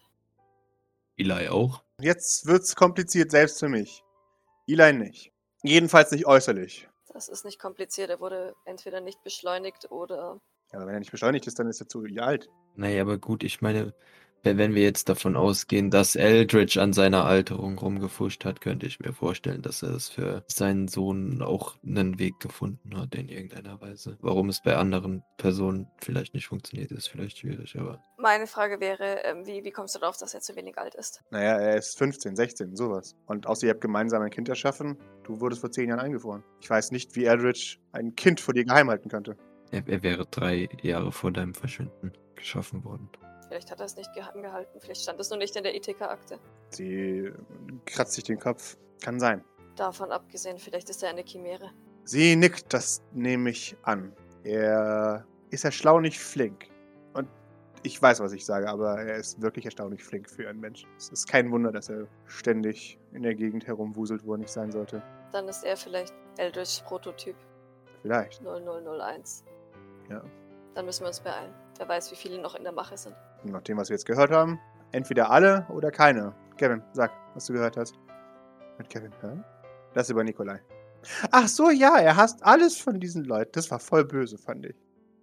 Eli auch. Jetzt wird's kompliziert, selbst für mich. Eli nicht. Jedenfalls nicht äußerlich. Das ist nicht kompliziert. Er wurde entweder nicht beschleunigt oder. Ja, aber wenn er nicht beschleunigt ist, dann ist er zu alt. Naja, aber gut, ich meine, wenn wenn wir jetzt davon ausgehen, dass Eldridge an seiner Alterung rumgefuscht hat, könnte ich mir vorstellen, dass er es für seinen Sohn auch einen Weg gefunden hat in irgendeiner Weise. Warum es bei anderen Personen vielleicht nicht funktioniert, ist vielleicht schwierig, aber Meine Frage wäre, ähm, wie, wie kommst du darauf, dass er zu wenig alt ist? Naja, er ist 15, 16, sowas. Und außer ihr habt gemeinsam ein Kind erschaffen, du wurdest vor zehn Jahren eingefroren. Ich weiß nicht, wie Eldridge ein Kind vor dir geheim halten könnte. Er, er wäre drei Jahre vor deinem Verschwinden geschaffen worden. Vielleicht hat er es nicht geheim gehalten. Vielleicht stand es nur nicht in der Ethika-Akte. Sie kratzt sich den Kopf. Kann sein. Davon abgesehen, vielleicht ist er eine Chimäre. Sie nickt, das nehme ich an. Er ist erstaunlich flink. Und ich weiß, was ich sage, aber er ist wirklich erstaunlich flink für einen Menschen. Es ist kein Wunder, dass er ständig in der Gegend herumwuselt, wo er nicht sein sollte. Dann ist er vielleicht Eldridge's Prototyp Vielleicht. 0001. Ja. Dann müssen wir uns beeilen. Wer weiß, wie viele noch in der Mache sind. Nach dem, was wir jetzt gehört haben, entweder alle oder keine. Kevin, sag, was du gehört hast. Mit Kevin, hä? Das über Nikolai. Ach so, ja, er hasst alles von diesen Leuten. Das war voll böse, fand ich.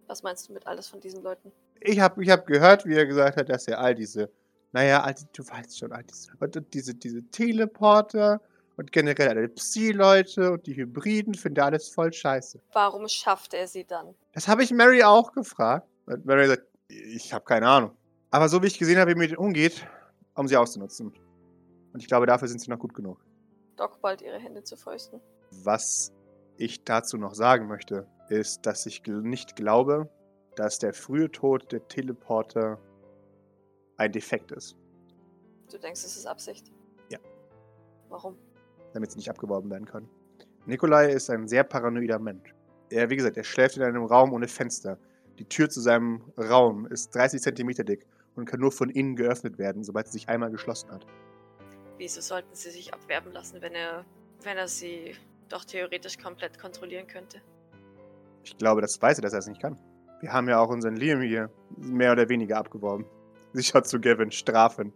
Was meinst du mit alles von diesen Leuten? Ich habe ich hab gehört, wie er gesagt hat, dass er all diese, naja, all die, du weißt schon, all diese, diese, diese Teleporter und generell alle Psi-Leute und die Hybriden findet er alles voll scheiße. Warum schafft er sie dann? Das habe ich Mary auch gefragt. Und Mary sagt, ich habe keine Ahnung. Aber so wie ich gesehen habe, wie er mit ihnen umgeht, um sie auszunutzen. Und ich glaube, dafür sind sie noch gut genug. Doc bald ihre Hände zu Fäusten. Was ich dazu noch sagen möchte, ist, dass ich nicht glaube, dass der frühe Tod der Teleporter ein Defekt ist, Du denkst, es ist Absicht? Ja. Warum? Damit sie nicht abgeworben werden können. Nikolai ist ein sehr paranoider Mensch. Er, wie gesagt, er schläft in einem Raum ohne Fenster. Die Tür zu seinem Raum ist 30 Zentimeter dick und kann nur von innen geöffnet werden, sobald sie sich einmal geschlossen hat. Wieso sollten sie sich abwerben lassen, wenn er, wenn er sie doch theoretisch komplett kontrollieren könnte? Ich glaube, das weiß er, dass er es nicht kann. Wir haben ja auch unseren Liam hier mehr oder weniger abgeworben. Schaut zu Gavin strafend.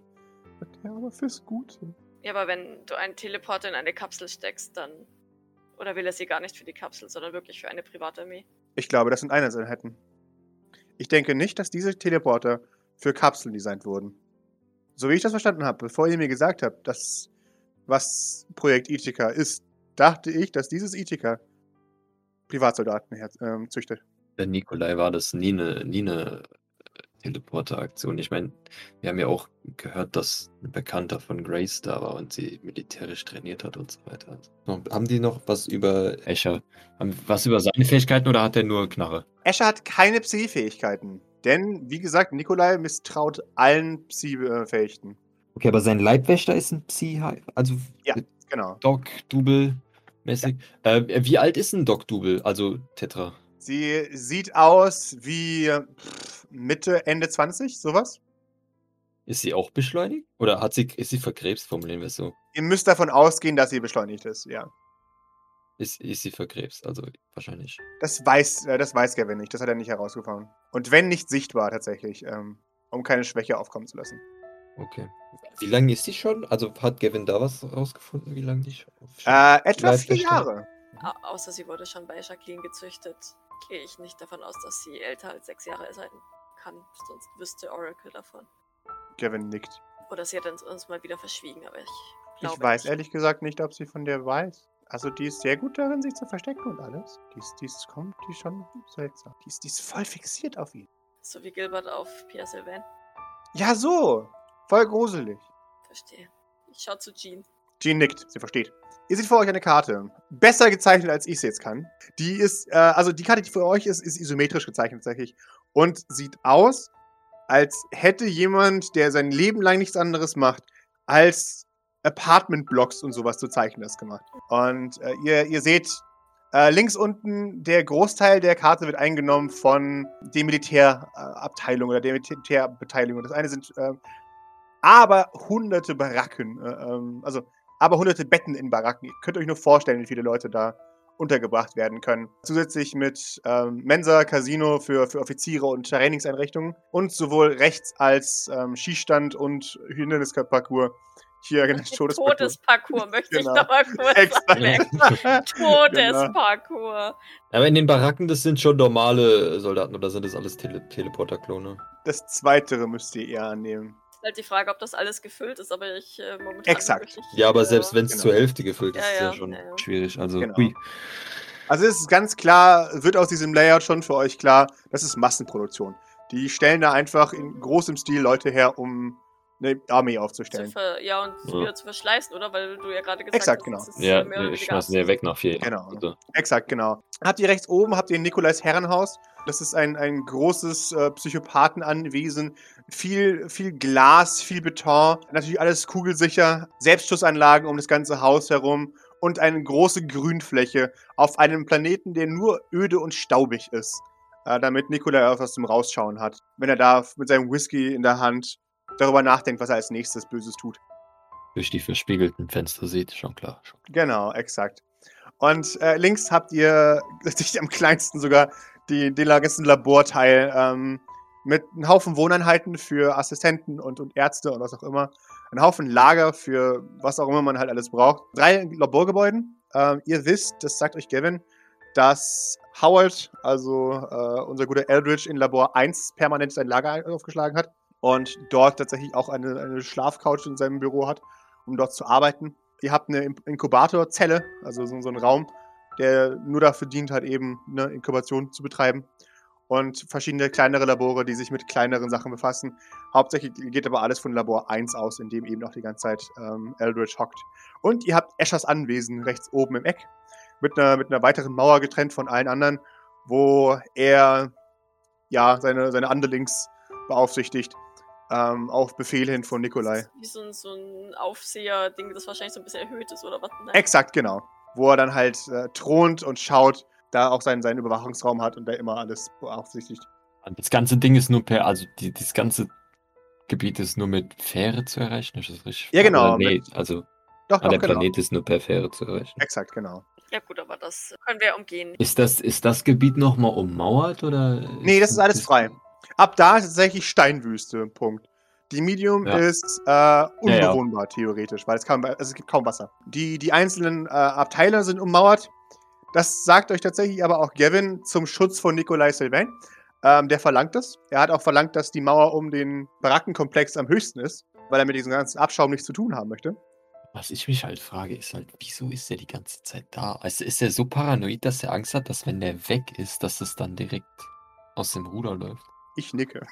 Ja, aber fürs Gute. Ja, aber wenn du einen Teleporter in eine Kapsel steckst, dann. Oder will er sie gar nicht für die Kapsel, sondern wirklich für eine Privatarmee? Ich glaube, das sind Einheitseinheiten. Ich denke nicht, dass diese Teleporter für Kapseln designt wurden. So wie ich das verstanden habe, bevor ihr mir gesagt habt, dass was Projekt Ithika ist, dachte ich, dass dieses Ithika Privatsoldaten her ähm, züchtet. Der Nikolai war das nie eine, nie eine Teleporter-Aktion. Ich meine, wir haben ja auch gehört, dass ein Bekannter von Grace da war und sie militärisch trainiert hat und so weiter. Haben die noch was über Escher? Haben was über seine Fähigkeiten oder hat er nur Knarre? Escher hat keine Psi-Fähigkeiten. Denn, wie gesagt, Nikolai misstraut allen Psi-Fähigkeiten. Okay, aber sein Leibwächter ist ein Psi, also Ja. Genau. Doc Double mäßig. Äh, wie alt ist ein Doc Double, also Tetra? Sie sieht aus wie Mitte, Ende 20, sowas. Ist sie auch beschleunigt? Oder hat sie, ist sie verkrebst, formulieren wir es so? Ihr müsst davon ausgehen, dass sie beschleunigt ist, ja. Ist, ist sie verkrebst, also wahrscheinlich. Das weiß, äh, das weiß Gavin nicht, das hat er nicht herausgefunden. Und wenn nicht sichtbar tatsächlich, ähm, um keine Schwäche aufkommen zu lassen. Okay. Wie lange ist die schon? Also hat Gavin da was rausgefunden, wie lange die schon? Äh, etwa vier? Jahre. Au außer sie wurde schon bei Jacqueline gezüchtet, gehe ich nicht davon aus, dass sie älter als sechs Jahre sein kann. Sonst wüsste Oracle davon. Gavin nickt. Oder sie hat uns, mal wieder verschwiegen, aber ich glaube Ich weiß nicht. ehrlich gesagt nicht, ob sie von der weiß. Also die ist sehr gut darin, sich zu verstecken und alles. Die ist, die ist, kommt, die schon seltsam. Die ist, die ist voll fixiert auf ihn. So wie Gilbert auf Pierre Sylvain. Ja, so. Voll gruselig. Verstehe. Ich schau zu Jean. Jean nickt, sie versteht. Ihr seht vor euch eine Karte. Besser gezeichnet, als ich sie jetzt kann. Die ist, äh, also die Karte, die vor euch ist, ist isometrisch gezeichnet tatsächlich. Und sieht aus, als hätte jemand, der sein Leben lang nichts anderes macht, als Apartment-Blocks und sowas zu zeichnen, das gemacht. Und äh, ihr, ihr seht äh, links unten, der Großteil der Karte wird eingenommen von der Militärabteilung oder der Militärbeteiligung. Das eine sind äh, aber hunderte Baracken, äh, ähm, also aber hunderte Betten in Baracken. Ihr könnt euch nur vorstellen, wie viele Leute da untergebracht werden können. Zusätzlich mit ähm, Mensa, Casino für, für Offiziere und Trainingseinrichtungen und sowohl rechts als ähm, Skistand und Hindernisparcours hier genau, Todesparcours. Todesparcours möchte Genau. ich nochmal kurz Exakt. Todesparcours. Aber in den Baracken, das sind schon normale Soldaten oder sind das alles Tele Teleporter-Klone? Das Zweitere müsst ihr eher annehmen. Ist halt die Frage, ob das alles gefüllt ist, aber ich äh, momentan. Exakt. wirklich, Ja, aber äh, selbst wenn es genau. zur Hälfte gefüllt ist, Ja, ist ja ja, schon ja, ja. schwierig. Also, Genau. hui. Also es ist ganz klar, wird aus diesem Layout schon für euch klar, das ist Massenproduktion. Die stellen da einfach in großem Stil Leute her, um eine Armee Zu aufzustellen. ver ja, und Ja. wieder zu verschleißen, oder? Weil du ja gerade gesagt Exakt, hast, genau. es ist Ja, mehr oder ich weniger schmeißen ja weg nach vier Jahren. Genau. Also, Exakt, genau. Habt ihr rechts oben, habt ihr Nikolais Herrenhaus. Das ist ein, ein großes äh, Psychopathenanwesen. Viel, viel Glas, viel Beton. Natürlich alles kugelsicher. Selbstschussanlagen um das ganze Haus herum. Und eine große Grünfläche auf einem Planeten, der nur öde und staubig ist. Äh, damit Nikolai auch was zum Rausschauen hat. Wenn er da mit seinem Whisky in der Hand darüber nachdenkt, was er als nächstes Böses tut. durch die verspiegelten Fenster sieht, schon klar. Schon. Genau, exakt. Und äh, links habt ihr tatsächlich am kleinsten sogar die, den ganzen Laborteil ähm, mit einem Haufen Wohneinheiten für Assistenten und, und Ärzte und was auch immer. Ein Haufen Lager für was auch immer man halt alles braucht. Drei Laborgebäuden. Ähm, ihr wisst, das sagt euch Gavin, dass Howard, also äh, unser guter Eldridge, in Labor 1 permanent sein Lager aufgeschlagen hat und dort tatsächlich auch eine, eine Schlafcouch in seinem Büro hat, um dort zu arbeiten. Ihr habt eine In- Inkubatorzelle, also so, so einen Raum, der nur dafür dient, halt eben eine Inkubation zu betreiben. Und verschiedene kleinere Labore, die sich mit kleineren Sachen befassen. Hauptsächlich geht aber alles von Labor 1 aus, in dem eben auch die ganze Zeit ähm, Eldridge hockt. Und ihr habt Eschers Anwesen rechts oben im Eck, mit einer, mit einer weiteren Mauer getrennt von allen anderen, wo er ja seine, seine Underlings beaufsichtigt, ähm, auf Befehl hin von Nikolai. Wie so ein, so ein Aufseher-Ding, das wahrscheinlich so ein bisschen erhöht ist, oder was? Nein. Exakt, genau. Wo er dann halt äh, thront und schaut, da auch seinen, seinen Überwachungsraum hat und da immer alles beaufsichtigt. Das ganze Ding ist nur per, also die, das ganze Gebiet ist nur mit Fähre zu erreichen, ist das richtig? Ja, genau, Nee, also Doch, doch, der genau. Planet ist nur per Fähre zu erreichen. Exakt, genau. Ja, gut, aber das können wir umgehen. Ist das, ist das Gebiet nochmal ummauert oder? Nee, das ist alles frei. Ab da ist tatsächlich Steinwüste, Punkt. Die Medium Ja. ist äh, unbewohnbar, theoretisch, weil es, kaum, also es gibt kaum Wasser. Die, die einzelnen äh, Abteile sind ummauert. Das sagt euch tatsächlich aber auch Gavin zum Schutz von Nikolai Sylvain. Ähm, der verlangt das. Er hat auch verlangt, dass die Mauer um den Barackenkomplex am höchsten ist, weil er mit diesem ganzen Abschaum nichts zu tun haben möchte. Was ich mich halt frage, ist halt, wieso ist er die ganze Zeit da? Also ist er so paranoid, dass er Angst hat, dass wenn der weg ist, dass es dann direkt aus dem Ruder läuft? Ich nicke.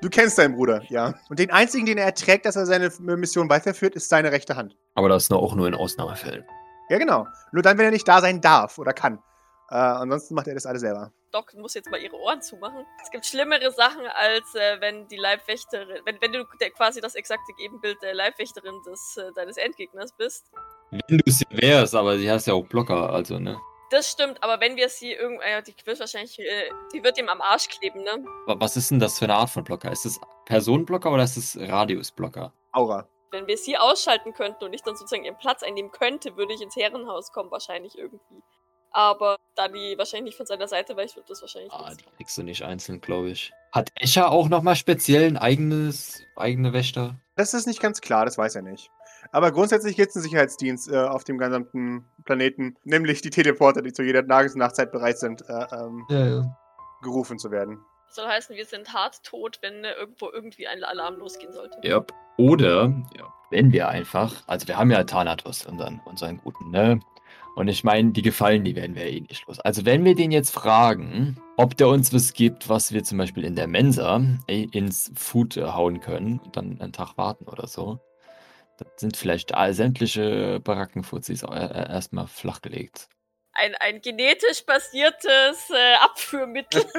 Du kennst deinen Bruder, ja. Und den einzigen, den er erträgt, dass er seine Mission weiterführt, ist seine rechte Hand. Aber das nur auch nur in Ausnahmefällen. Ja, genau. Nur dann, wenn er nicht da sein darf oder kann. Äh, ansonsten macht er das alles selber. Doc muss jetzt mal ihre Ohren zumachen. Es gibt schlimmere Sachen, als äh, wenn die Leibwächterin, wenn, wenn du der, quasi das exakte Gegenbild der Leibwächterin des, äh, deines Endgegners bist. Wenn du es wärst, aber sie hast ja auch Blocker, also, ne? Das stimmt, aber wenn wir sie irgendwie, äh, die wird wahrscheinlich, äh, die wird ihm am Arsch kleben, ne? Wa- Was ist denn das für eine Art von Blocker? Ist es Personenblocker oder ist es Radiusblocker? Aura. Wenn wir sie ausschalten könnten und ich dann sozusagen ihren Platz einnehmen könnte, würde ich ins Herrenhaus kommen, wahrscheinlich irgendwie. Aber da die wahrscheinlich nicht von seiner Seite weicht, wird das wahrscheinlich Ah, nichts. die kriegst du nicht einzeln, glaube ich. Hat Escher auch nochmal speziell ein eigenes, eigene Wächter? Das ist nicht ganz klar, das weiß er nicht. Aber grundsätzlich gibt es einen Sicherheitsdienst äh, auf dem gesamten Planeten, nämlich die Teleporter, die zu jeder Tages- und Nachtzeit bereit sind, äh, ähm, Ja, ja. gerufen zu werden. Das soll heißen, wir sind hart tot, wenn äh, irgendwo irgendwie ein Alarm losgehen sollte. Ja. Oder, ja, wenn wir einfach, also wir haben ja Thanatos, unseren, unseren guten, ne? Und ich meine, die Gefallen, die werden wir eh nicht los. Also wenn wir den jetzt fragen, ob der uns was gibt, was wir zum Beispiel in der Mensa eh, ins Food äh, hauen können und dann einen Tag warten oder so, dann sind vielleicht all- sämtliche Barackenfuzis au- äh, erstmal flachgelegt. Ein, ein genetisch basiertes äh, Abführmittel.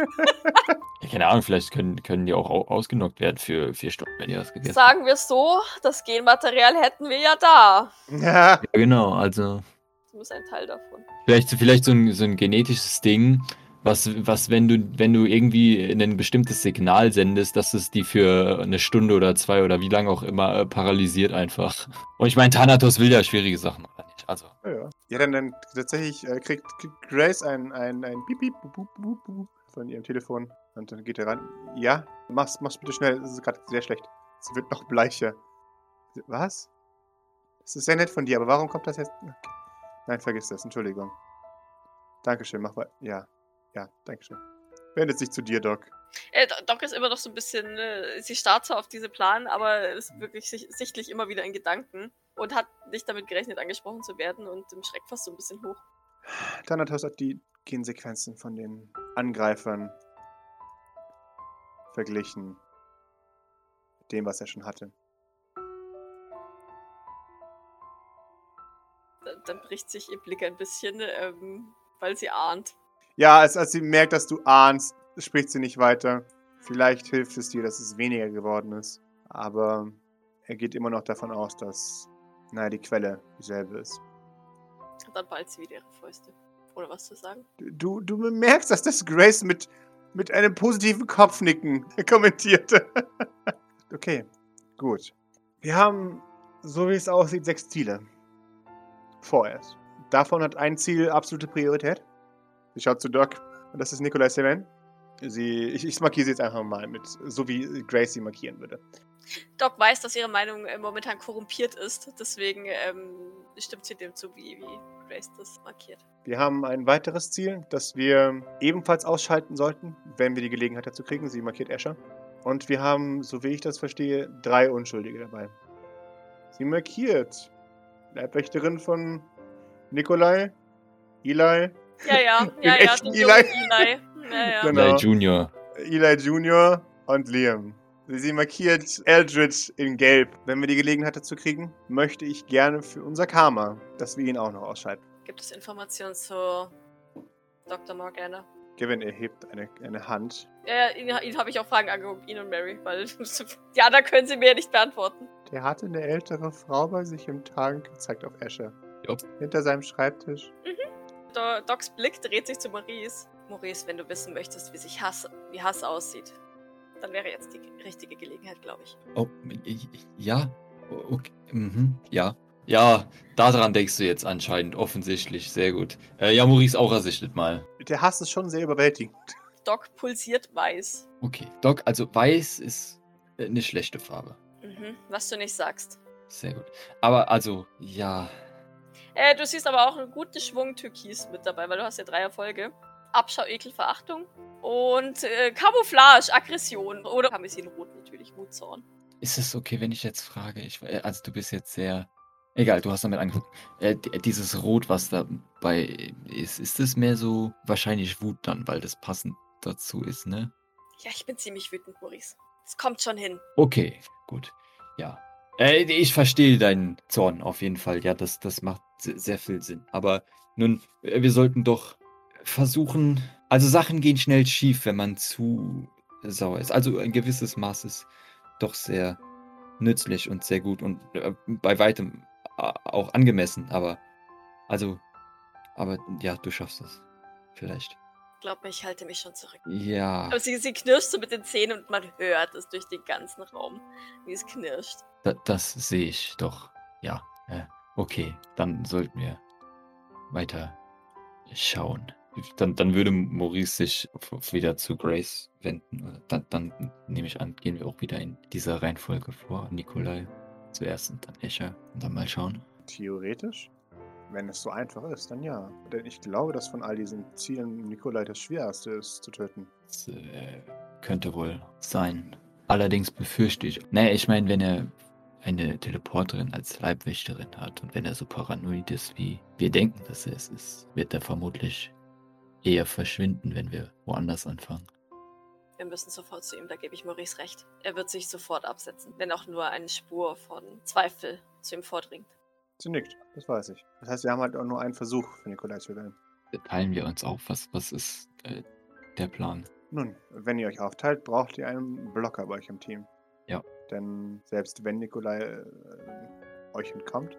Ja, keine Ahnung, vielleicht können, können die auch au- ausgenockt werden für vier Stunden, wenn ihr das gegessen. Sagen wir es so, das Genmaterial hätten wir ja da. Ja, Ja, genau, also Das muss ein Teil davon. Vielleicht, vielleicht so, ein, so ein genetisches Ding, was, was wenn du, wenn du irgendwie ein bestimmtes Signal sendest, dass es die für eine Stunde oder zwei oder wie lange auch immer äh, paralysiert einfach. Und ich meine, Thanatos will ja schwierige Sachen. oder nicht? Also, Ja, ja. Ja, dann, dann tatsächlich äh, kriegt, Grace ein, ein, ein Piep, Piep, Bup, Bup, Bup, von ihrem Telefon. Und dann geht er ran. Ja, mach's, mach's bitte schnell. Es ist gerade sehr schlecht. Sie wird noch bleicher. Was? Das ist sehr nett von dir, aber warum kommt das jetzt? Okay. Nein, vergiss das. Entschuldigung. Dankeschön, mach weiter. Ja, ja, Dankeschön. Wendet sich zu dir, Doc. Äh, Do- Doc ist immer noch so ein bisschen, äh, sie starrt zwar auf diese Plan, aber ist wirklich sich, sichtlich immer wieder in Gedanken und hat nicht damit gerechnet, angesprochen zu werden und im Schreck fast so ein bisschen hoch. Thanatos hat die Gensequenzen von den Angreifern verglichen mit dem, was er schon hatte. Da- Dann bricht sich ihr Blick ein bisschen, ähm, weil sie ahnt. Ja, als, als sie merkt, dass du ahnst, spricht sie nicht weiter. Vielleicht hilft es dir, dass es weniger geworden ist. Aber er geht immer noch davon aus, dass, naja, die Quelle dieselbe ist. Dann ballt sie wieder ihre Fäuste. Ohne was zu sagen. Du, du bemerkst, dass das Grace mit, mit einem positiven Kopfnicken kommentierte. okay, gut. Wir haben, so wie es aussieht, sechs Ziele. Vorerst. Davon hat ein Ziel absolute Priorität. Sie schaut zu Doc und das ist Nikolai Seven. Sie, ich, ich markiere sie jetzt einfach mal mit, so wie Grace sie markieren würde. Doc weiß, dass ihre Meinung äh, momentan korrumpiert ist, deswegen ähm, stimmt sie dem zu, wie, wie Grace das markiert. Wir haben ein weiteres Ziel, das wir ebenfalls ausschalten sollten, wenn wir die Gelegenheit dazu kriegen. Sie markiert Escher. Und wir haben, so wie ich das verstehe, drei Unschuldige dabei. Sie markiert Leibwächterin von Nikolai, Eli, Ja, ja, ja, ja, den Eli. Eli. Ja, ja. Genau. Eli Junior. Eli Junior und Liam. Sie markiert Eldritch in Gelb. Wenn wir die Gelegenheit dazu kriegen, möchte ich gerne für unser Karma, dass wir ihn auch noch ausschalten. Gibt es Informationen zu Dr. Morgana? Gavin erhebt eine, eine Hand. Ja, ja, ihn, ihn habe ich auch Fragen angeguckt, ihn und Mary, weil die anderen können sie mir ja nicht beantworten. Der hatte eine ältere Frau bei sich im Tank, zeigt auf Escher. Hinter seinem Schreibtisch. Do Docs Blick dreht sich zu Maurice. Maurice, wenn du wissen möchtest, wie sich Hass, wie Hass aussieht, dann wäre jetzt die richtige Gelegenheit, glaube ich. Oh, ja. Okay. Mhm. Ja. Ja, daran denkst du jetzt anscheinend, offensichtlich. Sehr gut. Äh, ja, Maurice auch ersichtet mal. Der Hass ist schon sehr überwältigend. Doc pulsiert weiß. Okay. Doc, also weiß ist äh, eine schlechte Farbe. Mhm, was du nicht sagst. Sehr gut. Aber also, ja. Äh, du siehst aber auch einen guten Schwung Türkis mit dabei, weil du hast ja drei Erfolge. Abschau, Ekel, Verachtung. Und äh, Camouflage, Aggression. Oder Kamisinrot natürlich, Wutzorn. Ist es okay, wenn ich jetzt frage? Ich, äh, also du bist jetzt sehr. Egal, du hast damit angefangen. Äh, dieses Rot, was dabei ist, ist es mehr so wahrscheinlich Wut dann, weil das passend dazu ist, ne? Ja, ich bin ziemlich wütend, Maurice. Es kommt schon hin. Okay, gut. Ja. Äh, ich verstehe deinen Zorn auf jeden Fall. Ja, das, das macht se- sehr viel Sinn. Aber nun, äh, wir sollten doch versuchen. Also Sachen gehen schnell schief, wenn man zu sauer ist. Also ein gewisses Maß ist doch sehr nützlich und sehr gut und äh, bei weitem auch angemessen. Aber also, aber ja, du schaffst das. Vielleicht. Glaub mir, ich halte mich schon zurück. Ja. Aber sie, sie knirscht so mit den Zähnen und man hört es durch den ganzen Raum, wie es knirscht. Da, das sehe ich doch. Ja. Äh, okay, dann sollten wir weiter schauen. Dann, dann würde Maurice sich wieder zu Grace wenden. Dann, dann nehme ich an, gehen wir auch wieder in dieser Reihenfolge vor. Nikolai zuerst und dann Escher und dann mal schauen. Theoretisch. Wenn es so einfach ist, dann ja. Denn ich glaube, dass von all diesen Zielen Nikolai das schwerste ist zu töten. Das äh, könnte wohl sein. Allerdings befürchte ich. Naja, ich meine, wenn er eine Teleporterin als Leibwächterin hat und wenn er so paranoid ist, wie wir denken, dass er es ist, wird er vermutlich eher verschwinden, wenn wir woanders anfangen. Wir müssen sofort zu ihm, da gebe ich Maurice recht. Er wird sich sofort absetzen, wenn auch nur eine Spur von Zweifel zu ihm vordringt. Sie nickt, das weiß ich. Das heißt, wir haben halt auch nur einen Versuch für Nikolai zu wählen. Teilen wir uns auf, was, was ist äh, der Plan? Nun, wenn ihr euch aufteilt, braucht ihr einen Blocker bei euch im Team. Ja. Denn selbst wenn Nikolai äh, euch entkommt,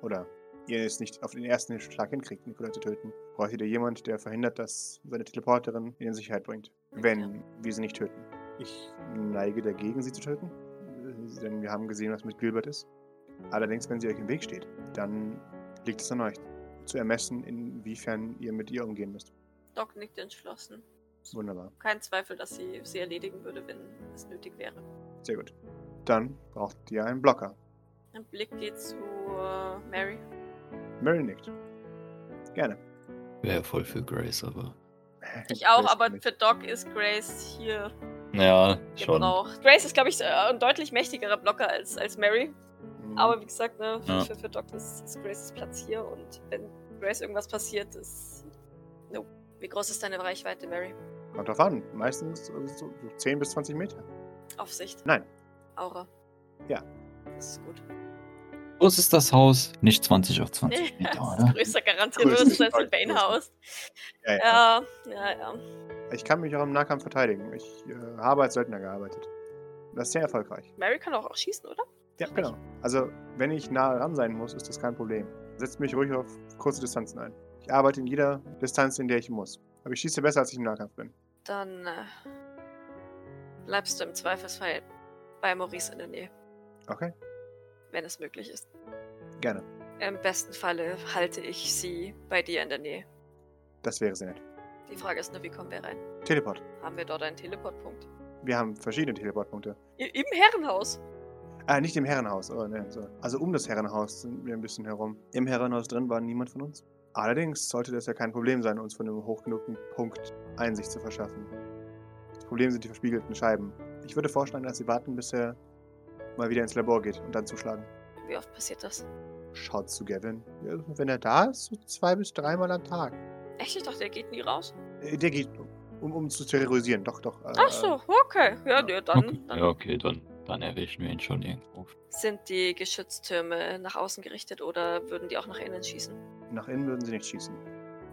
oder ihr es nicht auf den ersten Schlag hinkriegt, Nikolai zu töten, braucht ihr jemand, der verhindert, dass seine Teleporterin ihn in Sicherheit bringt. Wenn wir sie nicht töten. Ich neige dagegen, sie zu töten. Denn wir haben gesehen, was mit Gilbert ist. Allerdings, wenn sie euch im Weg steht, dann liegt es an euch, zu ermessen, inwiefern ihr mit ihr umgehen müsst. Doc nickt entschlossen. Wunderbar. Kein Zweifel, dass sie sie erledigen würde, wenn es nötig wäre. Sehr gut. Dann braucht ihr einen Blocker. Ein Blick geht zu äh, Mary. Mary nickt. Gerne. Wäre voll für Grace, aber. Ich auch, Grace aber für Doc ist Grace hier Ja, schon. gebraucht. Grace ist, glaube ich, ein deutlich mächtigerer Blocker als, als Mary. Mhm. Aber wie gesagt, ne, für, Ja. für, für Doc ist, ist Graces Platz hier und wenn Grace irgendwas passiert, ist. No. Wie groß ist deine Reichweite, Mary? Kommt drauf an. Meistens so, so 10 bis 20 Meter. Aufsicht. Nein. Aura. Ja. Das ist gut. Groß ist das Haus? Nicht 20 auf 20 Nee, Meter, das oder? ist größer garantiert Größer nur das als ein Bane-Haus. Ja, ja. Ja, ja, ja. Ich kann mich auch im Nahkampf verteidigen. Ich äh, habe als Söldner gearbeitet. Das ist sehr erfolgreich. Mary kann auch, auch schießen, oder? Ja, genau. Also, wenn ich nah ran sein muss, ist das kein Problem. Setzt mich ruhig auf kurze Distanzen ein. Ich arbeite in jeder Distanz, in der ich muss. Aber ich schieße besser, als ich im Nahkampf bin. Dann äh, bleibst du im Zweifelsfall bei Maurice in der Nähe, Okay? wenn es möglich ist. Gerne. Im besten Falle halte ich sie bei dir in der Nähe. Das wäre sehr nett. Die Frage ist nur, wie kommen wir rein? Teleport. Haben wir dort einen Teleportpunkt? Wir haben verschiedene Teleportpunkte. Im Herrenhaus. Ah, nicht im Herrenhaus. Oh, ne, so. Also um das Herrenhaus sind wir ein bisschen herum. Im Herrenhaus drin war niemand von uns. Allerdings sollte das ja kein Problem sein, uns von einem hoch genugen Punkt Einsicht zu verschaffen. Das Problem sind die verspiegelten Scheiben. Ich würde vorschlagen, dass sie warten, bis er mal wieder ins Labor geht und dann zuschlagen. Wie oft passiert das? Schaut zu Gavin. Ja, wenn er da ist, so zwei bis dreimal am Tag. Echt? Ich dachte, der geht nie raus. Äh, Der geht, um, um zu terrorisieren. Doch, doch. äh, Ach so, okay. Ja, nee, dann, Okay. dann Ja, okay, dann, dann erwischen wir ihn schon irgendwo. sind die Geschütztürme nach außen gerichtet oder würden die auch nach innen schießen? Nach innen würden sie nicht schießen.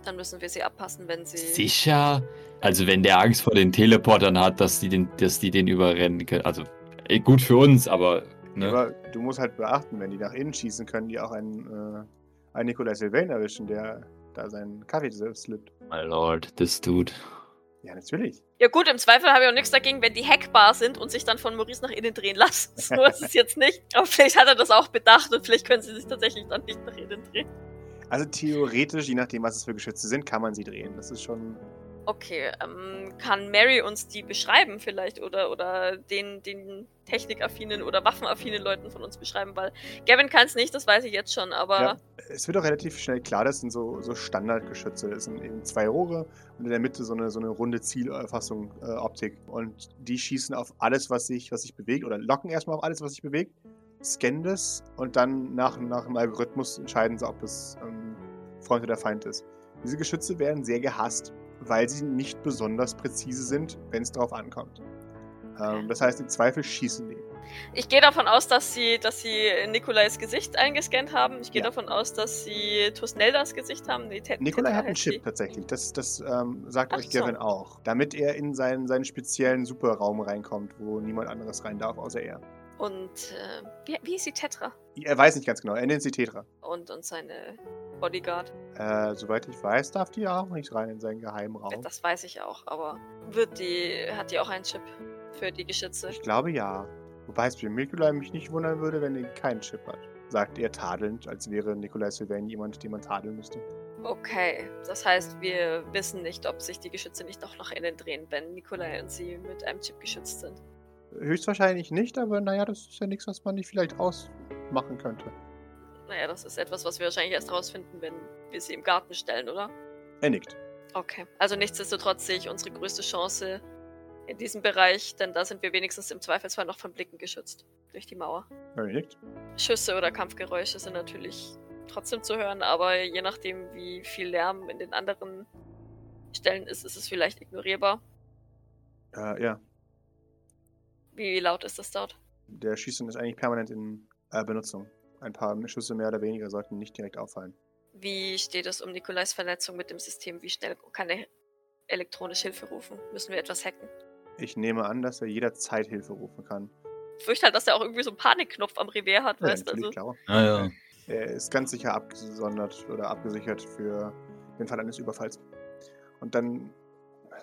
Dann müssen wir sie abpassen, wenn sie. Sicher? Also wenn der Angst vor den Teleportern hat, dass die den, dass die den überrennen können. Also eh, gut für uns, aber. Ne? Aber du musst halt beachten, wenn die nach innen schießen, können die auch einen, äh, einen Nikolai Sylvain erwischen, der da seinen Kaffee slippt. My lord, this dude. Ja, natürlich. Ja gut, im Zweifel habe ich auch nichts dagegen, wenn die hackbar sind und sich dann von Maurice nach innen drehen lassen. So ist es jetzt nicht. Aber vielleicht hat er das auch bedacht und vielleicht können sie sich tatsächlich dann nicht nach innen drehen. Also theoretisch, je nachdem, was es für Geschütze sind, kann man sie drehen. Das ist schon. Okay, ähm, kann Mary uns die beschreiben vielleicht oder, oder den, den technikaffinen oder waffenaffinen Leuten von uns beschreiben, weil Gavin kann es nicht, das weiß ich jetzt schon, aber Ja. Es wird auch relativ schnell klar, das sind so, so Standardgeschütze. Das sind eben zwei Rohre und in der Mitte so eine, so eine runde Zielerfassung, äh, Optik. Und die schießen auf alles, was sich, was sich bewegt, oder locken erstmal auf alles, was sich bewegt, scannen das und dann nach, nach dem Algorithmus entscheiden sie, ob es ähm, Freund oder Feind ist. Diese Geschütze werden sehr gehasst, weil sie nicht besonders präzise sind, wenn es darauf ankommt. Ähm, das heißt, im Zweifel schießen die. ich gehe davon aus, dass sie, dass sie Nikolais Gesicht eingescannt haben. Ich gehe Ja. davon aus, dass sie Tusneldas Gesicht haben. Nee, Nikolai hat einen Chip sie. tatsächlich. Das, das ähm, sagt Ach euch so. Gavin auch. Damit er in seinen, seinen speziellen Superraum reinkommt, wo niemand anderes rein darf, außer er. Und äh, wie, wie ist sie Tetra? Er weiß nicht ganz genau. Er nennt sie Tetra. Und, und seine Bodyguard. Äh, soweit ich weiß, darf die auch nicht rein in seinen geheimen Raum. Das weiß ich auch, aber wird die, hat die auch einen Chip für die Geschütze? Ich glaube ja. Wobei es für Nikolai mich nicht wundern würde, wenn er keinen Chip hat. Sagt er tadelnd, als wäre Nikolai Sylvain jemand, den man tadeln müsste. Okay, das heißt, wir wissen nicht, ob sich die Geschütze nicht doch nach innen drehen, wenn Nikolai und sie mit einem Chip geschützt sind. Höchstwahrscheinlich nicht, aber naja, das ist ja nichts, was man nicht vielleicht ausmachen könnte. Naja, das ist etwas, was wir wahrscheinlich erst rausfinden, wenn wir sie im Garten stellen, oder? Er nickt. Okay. Also nichtsdestotrotz sehe ich unsere größte Chance in diesem Bereich, denn da sind wir wenigstens im Zweifelsfall noch von Blicken geschützt. Durch die Mauer. Er nickt. Schüsse oder Kampfgeräusche sind natürlich trotzdem zu hören, aber je nachdem, wie viel Lärm in den anderen Stellen ist, ist es vielleicht ignorierbar. Äh, ja. Wie laut ist das dort? Der Schießen ist eigentlich permanent in äh, Benutzung. Ein paar Schüsse mehr oder weniger sollten nicht direkt auffallen. Wie steht es um Nikolais Vernetzung mit dem System? Wie schnell kann er elektronisch Hilfe rufen? Müssen wir etwas hacken? Ich nehme an, dass er jederzeit Hilfe rufen kann. Ich fürchte halt, dass er auch irgendwie so einen Panikknopf am Revier hat, Ja, weißt du? natürlich, Also, klar. Ah, ja. Er ist ganz sicher abgesondert oder abgesichert für den Fall eines Überfalls. Und dann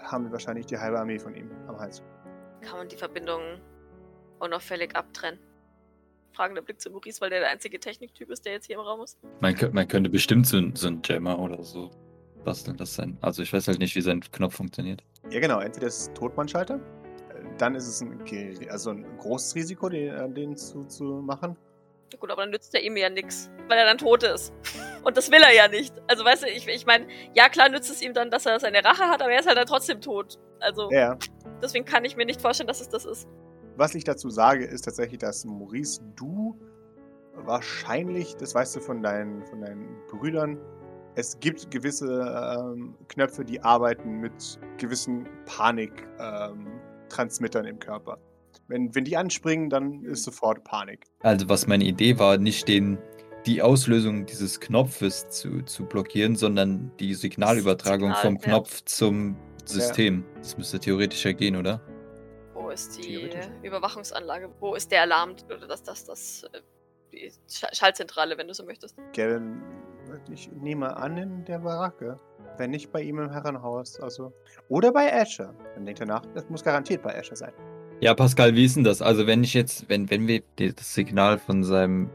haben wir wahrscheinlich die halbe Armee von ihm am Hals. Kann man die Verbindung unauffällig abtrennen. fragender Blick zu Maurice, weil der der einzige Techniktyp ist, der jetzt hier im Raum ist. Man, man könnte bestimmt so, ein- so ein Jammer oder so basteln, das sein. Also ich weiß halt nicht, wie sein Knopf funktioniert. Ja, genau. Entweder ist es Totmannschalter, dann ist es ein, also ein großes Risiko, den, äh, den zu, zu machen. Ja gut, aber dann nützt er ihm ja nichts, weil er dann tot ist. Und das will er ja nicht. Also weißt du, ich, ich meine, ja klar nützt es ihm dann, dass er seine Rache hat, aber er ist halt dann trotzdem tot. Also Ja. deswegen kann ich mir nicht vorstellen, dass es das ist. Was ich dazu sage, ist tatsächlich, dass Maurice, du wahrscheinlich, das weißt du von deinen, von deinen Brüdern, es gibt gewisse ähm, Knöpfe, die arbeiten mit gewissen Panik-Transmittern im Körper. Wenn, wenn die anspringen, dann ist sofort Panik. Also was meine Idee war, nicht den, die Auslösung dieses Knopfes zu, zu blockieren, sondern die Signalübertragung Signal, vom ja. Knopf zum System. Das müsste theoretisch ja gehen, oder? Wo ist die. Überwachungsanlage? Wo ist der Alarm? Oder das, das, das, äh, die Sch- Schaltzentrale, wenn du so möchtest. Gavin, ich nehme an, in der Baracke. Wenn nicht bei ihm im Herrenhaus, also. Oder bei Asher. Dann denkt er nach, das muss garantiert bei Asher sein. Ja, Pascal, wie ist denn das? Also wenn ich jetzt, wenn, wenn wir das Signal von seinem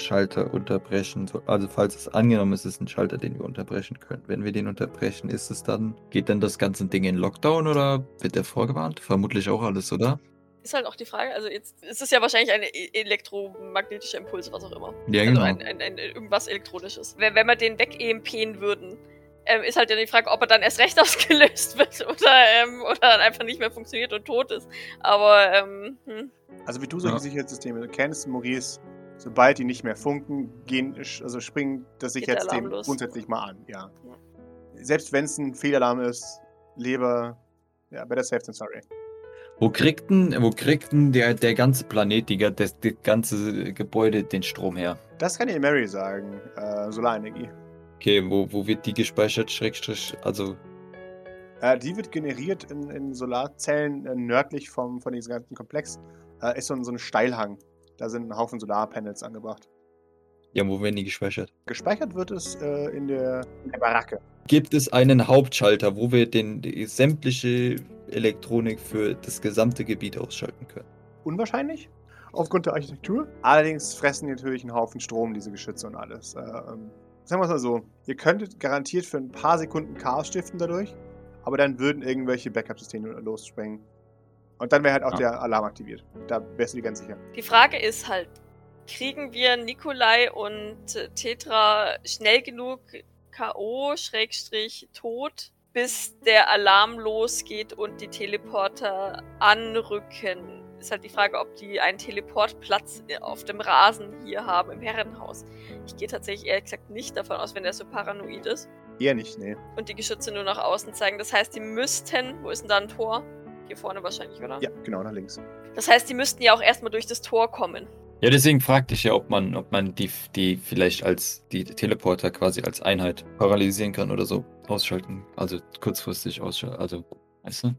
Schalter unterbrechen, so- also falls es angenommen ist, es ist ein Schalter, den wir unterbrechen können. Wenn wir den unterbrechen, ist es dann, geht dann das ganze Ding in Lockdown oder wird er vorgewarnt? Vermutlich auch alles, oder? Ist halt auch die Frage, also jetzt ist es ja wahrscheinlich ein e- elektromagnetischer Impuls, was auch immer. Ja, also genau. ein, ein, ein irgendwas Elektronisches. Wenn, wenn wir den weg-EMPen würden, ähm, ist halt ja die Frage, ob er dann erst recht ausgelöst wird oder, ähm, oder dann einfach nicht mehr funktioniert und tot ist. Aber, ähm, hm. Also wie du solche Ja. Sicherheitssysteme kennst, Maurice, sobald die nicht mehr funken, gehen, also springt das Sicherheitssystem grundsätzlich mal an, ja. Selbst wenn es ein Fehlalarm ist, Leber, ja, better safe than sorry. Wo kriegt denn, wo kriegt denn der, der ganze Planet, die, das, das ganze Gebäude den Strom her? Das kann dir Mary sagen, äh, Solarenergie. Okay, wo, wo wird die gespeichert? Schrägstrich, also Äh, die wird generiert in, in Solarzellen äh, nördlich vom, von diesem ganzen Komplex. Äh, ist so ein, so ein Steilhang. Da sind ein Haufen Solarpanels angebracht. ja, wo werden die gespeichert? Gespeichert wird es äh, in, der, in der Baracke. Gibt es einen Hauptschalter, wo wir den, die sämtliche Elektronik für das gesamte Gebiet ausschalten können? Unwahrscheinlich, aufgrund der Architektur. Allerdings fressen die natürlich einen Haufen Strom, diese Geschütze und alles. Äh, ähm, sagen wir es mal so, ihr könntet garantiert für ein paar Sekunden Chaos stiften dadurch, aber dann würden irgendwelche Backup-Systeme losspringen. Und dann wäre halt auch Ja. der Alarm aktiviert. Da wärst du dir ganz sicher. die Frage ist halt, kriegen wir Nikolai und Tetra schnell genug K.O. Schrägstrich tot, bis der Alarm losgeht und die Teleporter anrücken? Ist halt die Frage, ob die einen Teleportplatz auf dem Rasen hier haben im Herrenhaus. Ich gehe tatsächlich ehrlich gesagt nicht davon aus, wenn der so paranoid ist Eher nicht, nee. und die Geschütze nur nach außen zeigen. Das heißt, die müssten, wo ist denn da ein Tor? Hier vorne wahrscheinlich, oder? Ja, genau, nach links. Das heißt, die müssten ja auch erstmal durch das Tor kommen. Ja, deswegen fragte ich ja, ob man, ob man die, die vielleicht als die Teleporter quasi als Einheit paralysieren kann oder so ausschalten. Also kurzfristig ausschalten. Also, weißt du?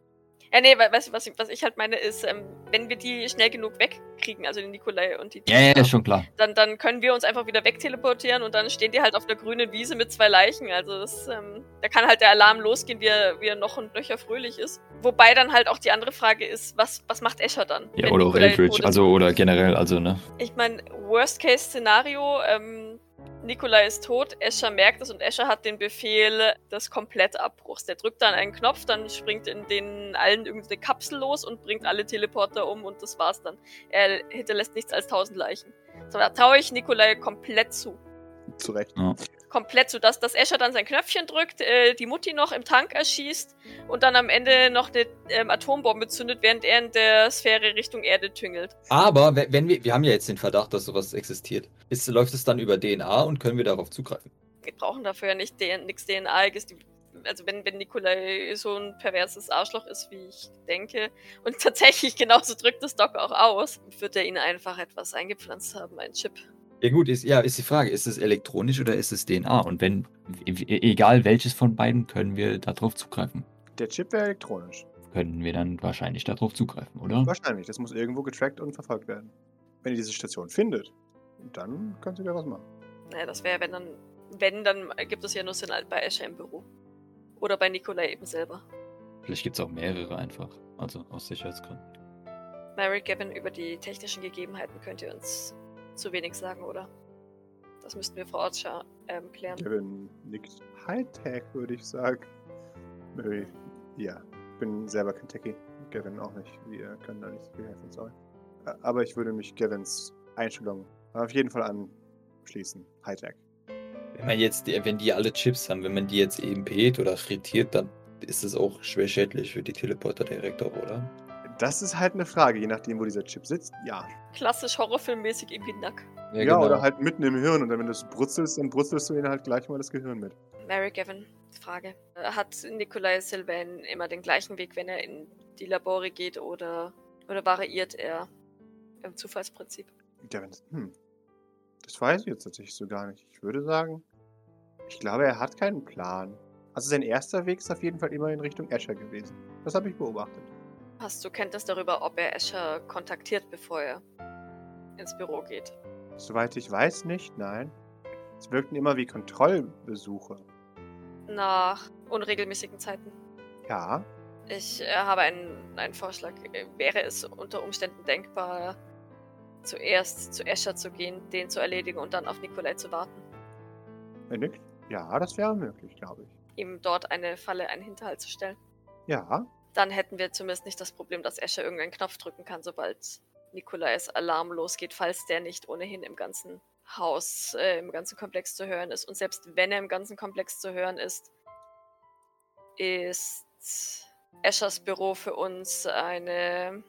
Ja, nee, we- weißt du, was ich, was ich halt meine, ist, ähm, wenn wir die schnell genug wegkriegen, also den Nikolai und die Ja, ja, Tessa, schon klar. dann, dann können wir uns einfach wieder wegteleportieren und dann stehen die halt auf einer grünen Wiese mit zwei Leichen. Also das, ähm, da kann halt der Alarm losgehen, wie er, wie er noch und nöcher fröhlich ist. Wobei dann halt auch die andere Frage ist, was, was macht Escher dann? Ja, oder auch Eldridge, also oder generell, also, ne? Ich meine, Worst-Case-Szenario, ähm, Nikolai ist tot, Escher merkt es und Escher hat den Befehl des Komplettabbruchs. Der drückt dann einen Knopf, dann springt in den allen irgendeine Kapsel los und bringt alle Teleporter um und das war's dann. Er hinterlässt nichts als tausend Leichen. So, da traue ich Nikolai komplett zu. Zu Recht. Komplett zu, dass, dass Escher dann sein Knöpfchen drückt, äh, die Mutti noch im Tank erschießt und dann am Ende noch eine ähm, Atombombe zündet, während er in der Sphäre Richtung Erde tüngelt. Aber we- wenn wir, wir haben ja jetzt den Verdacht, dass sowas existiert. Ist, läuft es dann über DNA und können wir darauf zugreifen? wir brauchen dafür ja nicht nichts DNA-iges. Also wenn, wenn Nikolai so ein perverses Arschloch ist, wie ich denke, und tatsächlich genauso drückt das Doc auch aus, wird er ihnen einfach etwas eingepflanzt haben, ein Chip. Ja gut, ist, ja, ist die Frage, ist es elektronisch oder ist es DNA? Und wenn, egal welches von beiden, können wir darauf zugreifen. Der Chip wäre elektronisch. Können wir dann wahrscheinlich darauf zugreifen, oder? Wahrscheinlich. Das muss irgendwo getrackt und verfolgt werden. Wenn ihr diese Station findet, dann könnt ihr da was machen. Naja, das wäre, wenn dann, wenn, dann gibt es ja nur Sinn halt bei Escher im Büro. Oder bei Nikolai eben selber. Vielleicht gibt es auch mehrere einfach. Also aus Sicherheitsgründen. Mary Gavin, über die technischen Gegebenheiten könnt ihr uns zu wenig sagen, oder? Das müssten wir vor Ort scha- ähm, klären. Gavin nickt. Hightech, würde ich sagen. Äh, Ja, bin selber kein Techie. Gavin auch nicht. Wir können da nicht so viel helfen, sorry. Aber ich würde mich Gavins Einstellung auf jeden Fall anschließen. Hightech. Wenn man jetzt, die, wenn die alle Chips haben, wenn man die jetzt eben pet oder frittiert, dann ist es auch schwer schädlich für die Teleporter direkt auch, oder? Das ist halt eine Frage, je nachdem, wo dieser Chip sitzt. Ja. Klassisch horrorfilmmäßig irgendwie Nack. Ja, oder halt mitten im Hirn und dann, wenn du es brutzelst, dann brutzelst du ihnen halt gleich mal das Gehirn mit. Mary Gavin, Frage. Hat Nikolai Sylvain immer den gleichen Weg, wenn er in die Labore geht oder, oder variiert er im Zufallsprinzip? Gavin, hm. Das weiß ich jetzt tatsächlich so gar nicht. Ich würde sagen, ich glaube, er hat keinen Plan. Also sein erster Weg ist auf jeden Fall immer in Richtung Escher gewesen. Das habe ich beobachtet. Hast du Kenntnis darüber, ob er Escher kontaktiert, bevor er ins Büro geht? Soweit ich weiß, nicht, nein. Es wirkten immer wie Kontrollbesuche. Nach unregelmäßigen Zeiten. Ja, Ich äh, habe einen, einen Vorschlag. Wäre es unter Umständen denkbar, zuerst zu Escher zu gehen, den zu erledigen und dann auf Nikolai zu warten? er nickt. Ja, das wäre möglich, glaube ich. Ihm dort eine Falle, einen Hinterhalt zu stellen? Ja, Dann hätten wir zumindest nicht das Problem, dass Escher irgendeinen Knopf drücken kann, sobald Nikolais Alarm losgeht, falls der nicht ohnehin im ganzen Haus, äh, im ganzen Komplex zu hören ist. Und selbst wenn er im ganzen Komplex zu hören ist, ist Eschers Büro für uns eine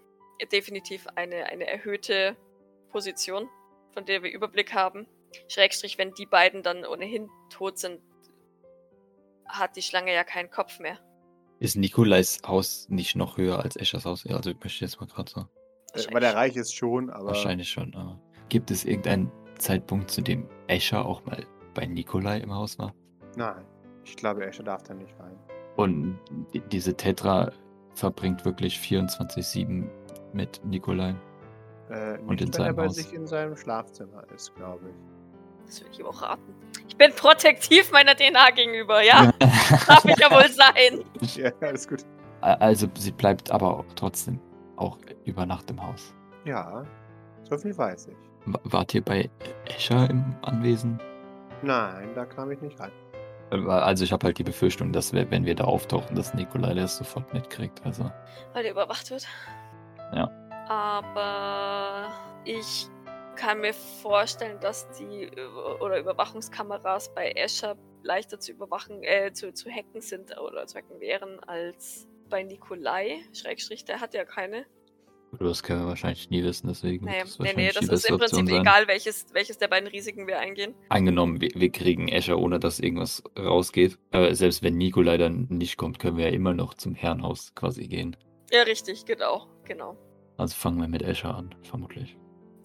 definitiv eine, eine erhöhte Position, von der wir Überblick haben. Schrägstrich, wenn die beiden dann ohnehin tot sind, hat die Schlange ja keinen Kopf mehr. Ist Nikolais Haus nicht noch höher als Eschers Haus? Ja, also ich möchte jetzt mal gerade so. äh, weil er reich ist schon, aber Wahrscheinlich schon. Aber gibt es irgendeinen Zeitpunkt, zu dem Escher auch mal bei Nikolai im Haus war? nein. Ich glaube, Escher darf da nicht rein. Und die- diese Tetra verbringt wirklich 24-7 mit Nikolai. Äh, Und in wenn er seinem bei Haus. sich in seinem Schlafzimmer ist, glaube ich. Das würde ich ihm auch raten. Ich bin protektiv meiner DNA gegenüber, ja? Darf ich ja wohl sein. Ja, alles gut. Also sie bleibt aber auch trotzdem auch über Nacht im Haus. Ja, so viel weiß ich. W- Wart ihr bei Escher im Anwesen? Nein, da kam ich nicht rein. Äh, Also ich habe halt die Befürchtung, dass wir, wenn wir da auftauchen, dass Nikolai das sofort mitkriegt. Also Weil er überwacht wird. Ja. Aber ich kann mir vorstellen, dass die oder Überwachungskameras bei Escher leichter zu überwachen, äh, zu, zu hacken sind oder zu hacken wären als bei Nikolai. Schrägstrich, der hat ja keine. das können wir wahrscheinlich nie wissen, deswegen. Nee, das nee, nee, das ist im Prinzip sein. egal, welches, welches der beiden Risiken wir eingehen. Angenommen, wir, wir kriegen Escher, ohne dass irgendwas rausgeht. Aber selbst wenn Nikolai dann nicht kommt, können wir ja immer noch zum Herrenhaus quasi gehen. Ja, richtig, genau, genau. Also fangen wir mit Escher an, vermutlich.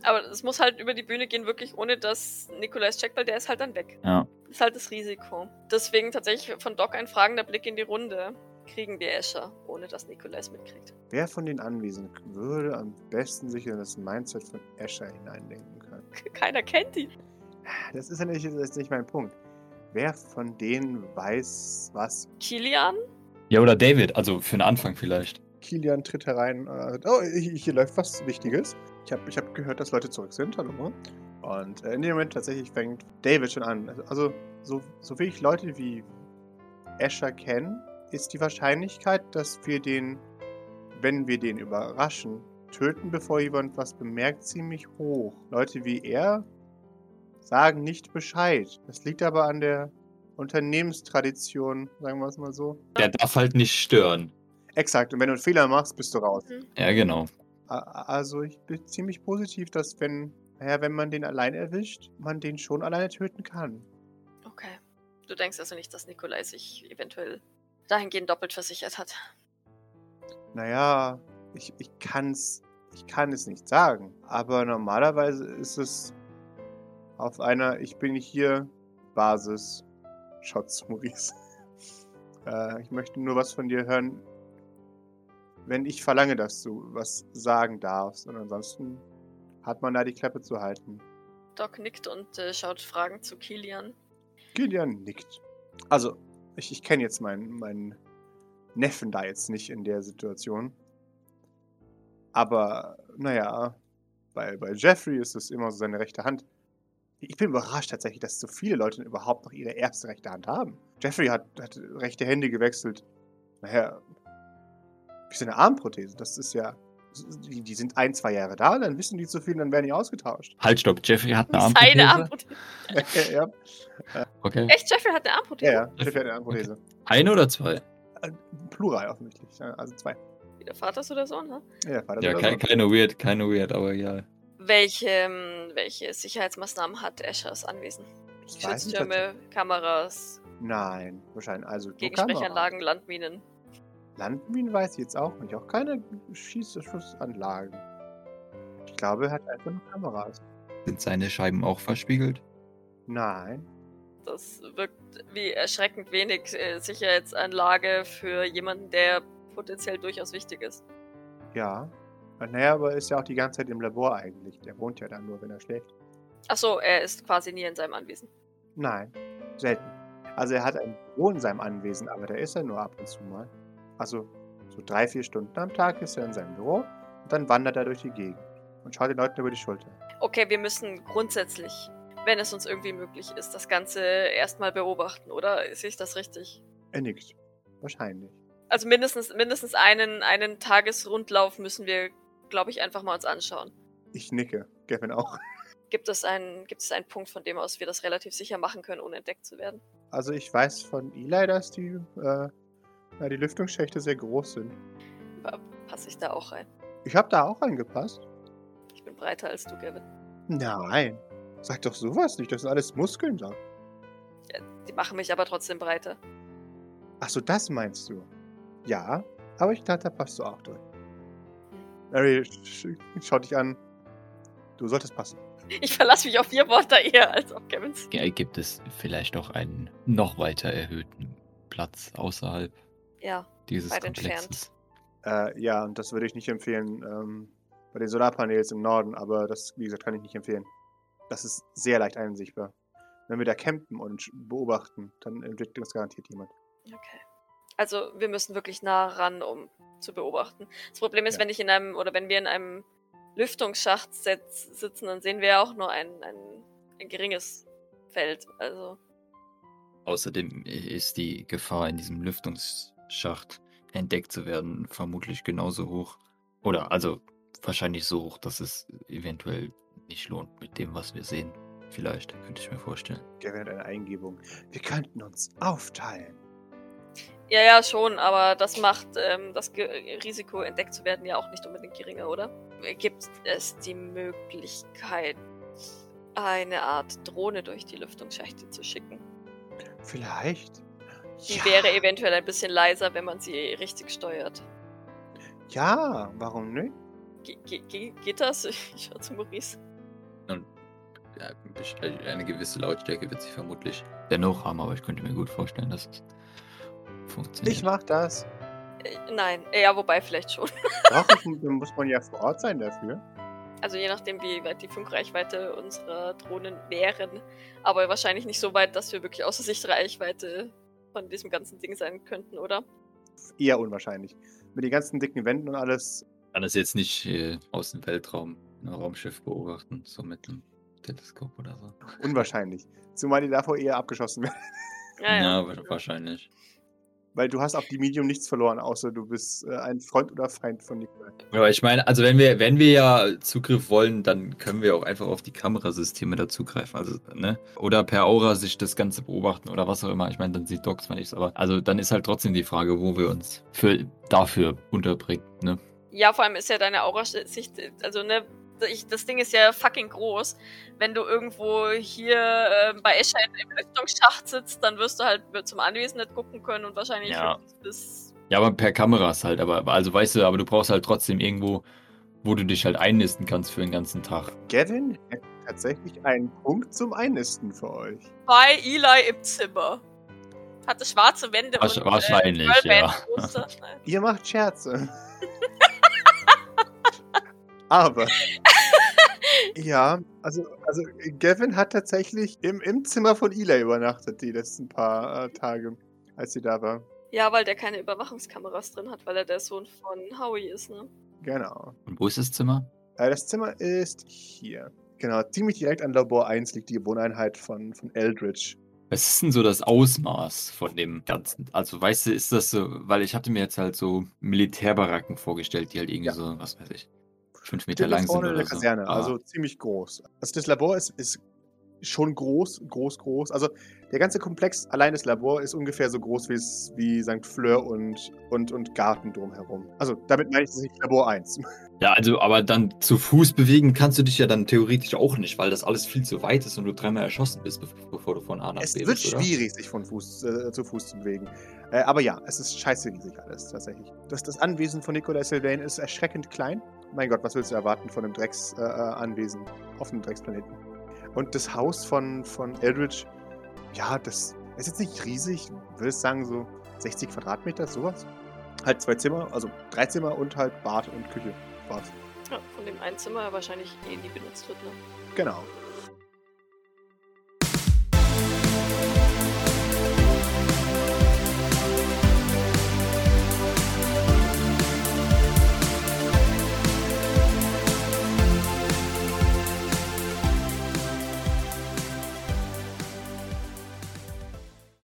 Aber es muss halt über die Bühne gehen, wirklich ohne dass Nikolais checkt, weil der ist halt dann weg. Ja. Das ist halt das Risiko. Deswegen tatsächlich von Doc ein fragender Blick in die Runde. Kriegen wir Escher, ohne dass Nikolais mitkriegt. Wer von den Anwesenden würde am besten sich in das Mindset von Escher hineindenken können? Keiner kennt ihn. Das ist ja nicht, das ist nicht mein Punkt. Wer von denen weiß was? Kilian? Ja, oder David, also für den Anfang vielleicht. Kilian tritt herein oh, hier, hier läuft was Wichtiges. Ich habe ich hab gehört, dass Leute zurück sind. Hallo. Und äh, in dem Moment tatsächlich fängt David schon an. Also, so, so wie ich Leute wie Escher kenne, ist die Wahrscheinlichkeit, dass wir den, wenn wir den überraschen, töten, bevor jemand was bemerkt, ziemlich hoch. Leute wie er sagen nicht Bescheid. Das liegt aber an der Unternehmenstradition, sagen wir es mal so. Der darf halt nicht stören. Exakt, und wenn du einen Fehler machst, bist du raus. Ja, genau. Also ich bin ziemlich positiv, dass wenn, naja, wenn man den allein erwischt, man den schon alleine töten kann. Okay. Du denkst also nicht, dass Nikolai sich eventuell dahingehend doppelt versichert hat. Naja, ich, ich kann's, ich kann es nicht sagen. Aber normalerweise ist es auf einer Ich bin hier Basis. Shots, Maurice. äh, ich möchte nur was von dir hören, wenn ich verlange, dass du was sagen darfst. Und ansonsten hat man da die Klappe zu halten. Doc nickt und äh, schaut fragend zu Kilian. Gideon nickt. Also, ich, ich kenne jetzt meinen, meinen Neffen da jetzt nicht in der Situation. Aber, naja, bei, bei Jeffrey ist es immer so seine rechte Hand. Ich bin überrascht tatsächlich, dass so viele Leute überhaupt noch ihre erste rechte Hand haben. Jeffrey hat, hat rechte Hände gewechselt. Naja, wie so eine Armprothese. Das ist ja. Die, die sind ein, zwei Jahre da, dann wissen die zu viel, dann werden die ausgetauscht. Halt, stopp. Jeffrey hat eine Seine Armprothese. Armprothese. ja, Okay. Echt, Jeffrey hat eine ja, Armprothese? ja, Jeffrey hat eine Armprothese. Eine oder zwei? Äh, Plural offensichtlich. ja, Also zwei. Wie der Vater ist oder so, ne? Ja, Vater Ja, oder keine, so. keine weird, keine weird, aber egal. Welche, ähm, welche Sicherheitsmaßnahmen hat Eschers Anwesen? Ich weiß nicht, Schutztürme, Kameras, Nein, wahrscheinlich. Also Gegensprechanlagen, Landminen. Landminen weiß ich jetzt auch nicht. Auch keine Schießschussanlagen. Ich glaube, er hat einfach nur Kameras. Sind seine Scheiben auch verspiegelt? Nein. Das wirkt wie erschreckend wenig äh, Sicherheitsanlage für jemanden, der potenziell durchaus wichtig ist. Ja. Naja, aber er ist ja auch die ganze Zeit im Labor eigentlich. Der wohnt ja da nur, wenn er schläft. Achso, er ist quasi nie in seinem Anwesen. Nein, selten. Also er hat ein Büro in seinem Anwesen, aber da ist er nur ab und zu mal. Also so drei, vier Stunden am Tag ist er in seinem Büro und dann wandert er durch die Gegend und schaut den Leuten über die Schulter. Okay, wir müssen grundsätzlich, wenn es uns irgendwie möglich ist, das Ganze erstmal beobachten, oder? Sehe ich das richtig? Er nickt. Wahrscheinlich. Also mindestens, mindestens einen, einen Tagesrundlauf müssen wir, glaube ich, einfach mal uns anschauen. Ich nicke. Gavin auch. Gibt es, einen, gibt es einen Punkt, von dem aus wir das relativ sicher machen können, ohne entdeckt zu werden? Also ich weiß von Eli, dass die, äh, ja, die Lüftungsschächte sehr groß sind. Passe ich da auch rein? Ich habe da auch reingepasst. Ich bin breiter als du, Gavin. Nein. Sag doch sowas nicht. Das sind alles Muskeln da. Die machen mich aber trotzdem breiter. Ach so, das meinst du? Ja, aber ich dachte, da passt du auch durch. Mary sch schaut dich an. Du solltest passen. Ich verlasse mich auf vier Worte eher als auf Gavins. Ja, Gibt es vielleicht noch einen noch weiter erhöhten Platz außerhalb Ja, dieses Weit Komplexes? Äh, ja, und das würde ich nicht empfehlen ähm, bei den Solarpanels im Norden, aber das, wie gesagt, kann ich nicht empfehlen. Das ist sehr leicht einsichtbar. Wenn wir da campen und beobachten, dann entdeckt das garantiert jemand. okay. Also wir müssen wirklich nah ran, um zu beobachten. Das Problem ist, Ja. wenn ich in einem, oder wenn wir in einem Lüftungsschacht sitzen, dann sehen wir ja auch nur ein, ein, ein geringes Feld. Also, Außerdem ist die Gefahr, in diesem Lüftungsschacht entdeckt zu werden, vermutlich genauso hoch. Oder also wahrscheinlich so hoch, dass es eventuell nicht lohnt mit dem, was wir sehen. Vielleicht, könnte ich mir vorstellen. Gavin hat eine Eingebung. Wir könnten uns aufteilen. ja, ja, schon, aber das macht ähm, das Ge Risiko, entdeckt zu werden, ja auch nicht unbedingt geringer, oder? Gibt es die Möglichkeit, eine Art Drohne durch die Lüftungsschächte zu schicken? Vielleicht. Die ja. wäre eventuell ein bisschen leiser, wenn man sie richtig steuert. Ja, warum nicht? Ge ge ge geht das? Ich schau zu Maurice. Ja, best- eine gewisse Lautstärke wird sie vermutlich dennoch haben, aber ich könnte mir gut vorstellen, dass es funktioniert. Ich mach das. Äh, nein, äh, ja, wobei vielleicht schon. Doch, muss man ja vor Ort sein dafür. Also je nachdem, wie weit die Funkreichweite unserer Drohnen wären. Aber wahrscheinlich nicht so weit, dass wir wirklich außer Sichtreichweite von diesem ganzen Ding sein könnten, oder? Eher unwahrscheinlich. Mit den ganzen dicken Wänden und alles. kann das jetzt nicht äh, aus dem Weltraum ein Raumschiff beobachten, so mit einem Teleskop oder so. Unwahrscheinlich. Zumal die davor eher abgeschossen werden. Ja, ja. wa- wahrscheinlich. Weil du hast auf die Medium nichts verloren, außer du bist äh, ein Freund oder Feind von Nikolai. Aber ich meine, also wenn wir, wenn wir ja Zugriff wollen, dann können wir auch einfach auf die Kamerasysteme da zugreifen. Also, ne? Oder per Aura sich das Ganze beobachten oder was auch immer. Ich meine, dann sieht Doc zwar nichts, aber also dann ist halt trotzdem die Frage, wo wir uns für dafür unterbringen, ne? Ja, vor allem ist ja deine Aura-Sicht, also ne, ich, das Ding ist ja fucking groß. Wenn du irgendwo hier äh, bei Escher im Lüftungsschacht sitzt, dann wirst du halt zum Anwesen nicht gucken können und wahrscheinlich Ja. bis. Ja, aber per Kameras halt, aber also weißt du, aber du brauchst halt trotzdem irgendwo, wo du dich halt einnisten kannst für den ganzen Tag. Gavin hätte tatsächlich einen Punkt zum Einnisten für euch. bei Eli im Zimmer. Hatte schwarze Wände Wahrsch- und wahrscheinlich, äh, ja. Ihr macht Scherze. Aber. ja, also, also Gavin hat tatsächlich im, im Zimmer von Eli übernachtet die letzten paar äh, Tage, als sie da war. Ja, weil der keine Überwachungskameras drin hat, weil er der Sohn von Howie ist, ne? Genau. Und wo ist das Zimmer? Äh, das Zimmer ist hier. Genau, ziemlich direkt an Labor 1 liegt die Wohneinheit von, von Eldridge. Was ist denn so das Ausmaß von dem Ganzen? Also, weißt du, ist das so, weil ich hatte mir jetzt halt so Militärbaracken vorgestellt, die halt irgendwie Ja. so, was weiß ich, fünf Meter lang sind oder der so. Kaserne, Ah, also ziemlich groß. Also das Labor ist, ist schon groß, groß, groß. Also der ganze Komplex, allein das Labor, ist ungefähr so groß wie, es- wie St. Fleur und, und, und Garten drumherum. Also damit meine ich das nicht Labor 1. Ja, also, aber dann zu Fuß bewegen kannst du dich ja dann theoretisch auch nicht, weil das alles viel zu weit ist und du dreimal erschossen bist, bev- bevor du von A nach Es B wird bist, oder? schwierig, sich von Fuß äh, zu Fuß zu bewegen. Äh, aber ja, es ist scheiße riesig alles, tatsächlich. Das, das Anwesen von Nikolai Sylvain ist erschreckend klein mein Gott, was willst du erwarten von einem Drecksanwesen äh, äh auf einem Drecksplaneten? Und das Haus von, von Eldridge, ja, das ist jetzt nicht riesig, würde ich sagen, so 60 Quadratmeter, sowas. Halt zwei Zimmer, also drei Zimmer und halt Bad und Küche. War's. Ja, von dem einen Zimmer wahrscheinlich eh nie benutzt wird, ne? Genau.